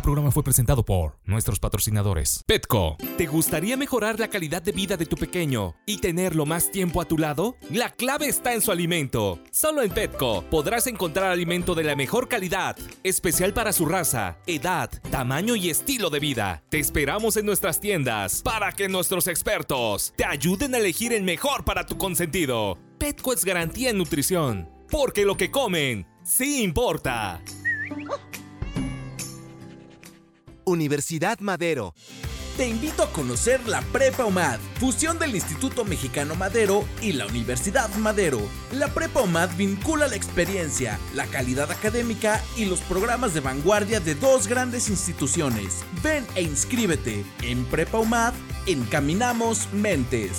Este programa fue presentado por nuestros patrocinadores. Petco.
¿Te gustaría mejorar la calidad de vida de tu pequeño y tenerlo más tiempo a tu lado? La clave está en su alimento. Solo en Petco podrás encontrar alimento de la mejor calidad, especial para su raza, edad, tamaño y estilo de vida. Te esperamos en nuestras tiendas para que nuestros expertos te ayuden a elegir el mejor para tu consentido. Petco es garantía en nutrición, porque lo que comen sí importa.
Universidad Madero.
Te invito a conocer la Prepa UMAD, fusión del Instituto Mexicano Madero y la Universidad Madero. La Prepa UMAD vincula la experiencia, la calidad académica y los programas de vanguardia de dos grandes instituciones. Ven e inscríbete. En Prepa UMAD, encaminamos mentes.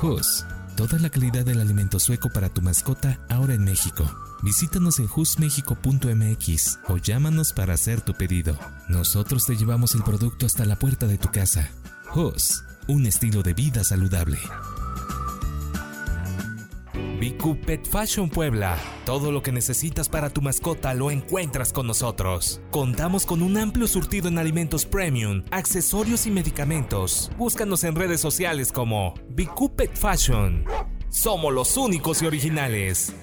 Hus. Toda la calidad del alimento sueco para tu mascota ahora en México. Visítanos en husmexico.mx o llámanos para hacer tu pedido. Nosotros te llevamos el producto hasta la puerta de tu casa. Hus, un estilo de vida saludable.
BQ Pet Fashion Puebla. Todo lo que necesitas para tu mascota lo encuentras con nosotros. Contamos con un amplio surtido en alimentos premium, accesorios y medicamentos. Búscanos en redes sociales como BQ Pet Fashion. Somos los únicos y originales.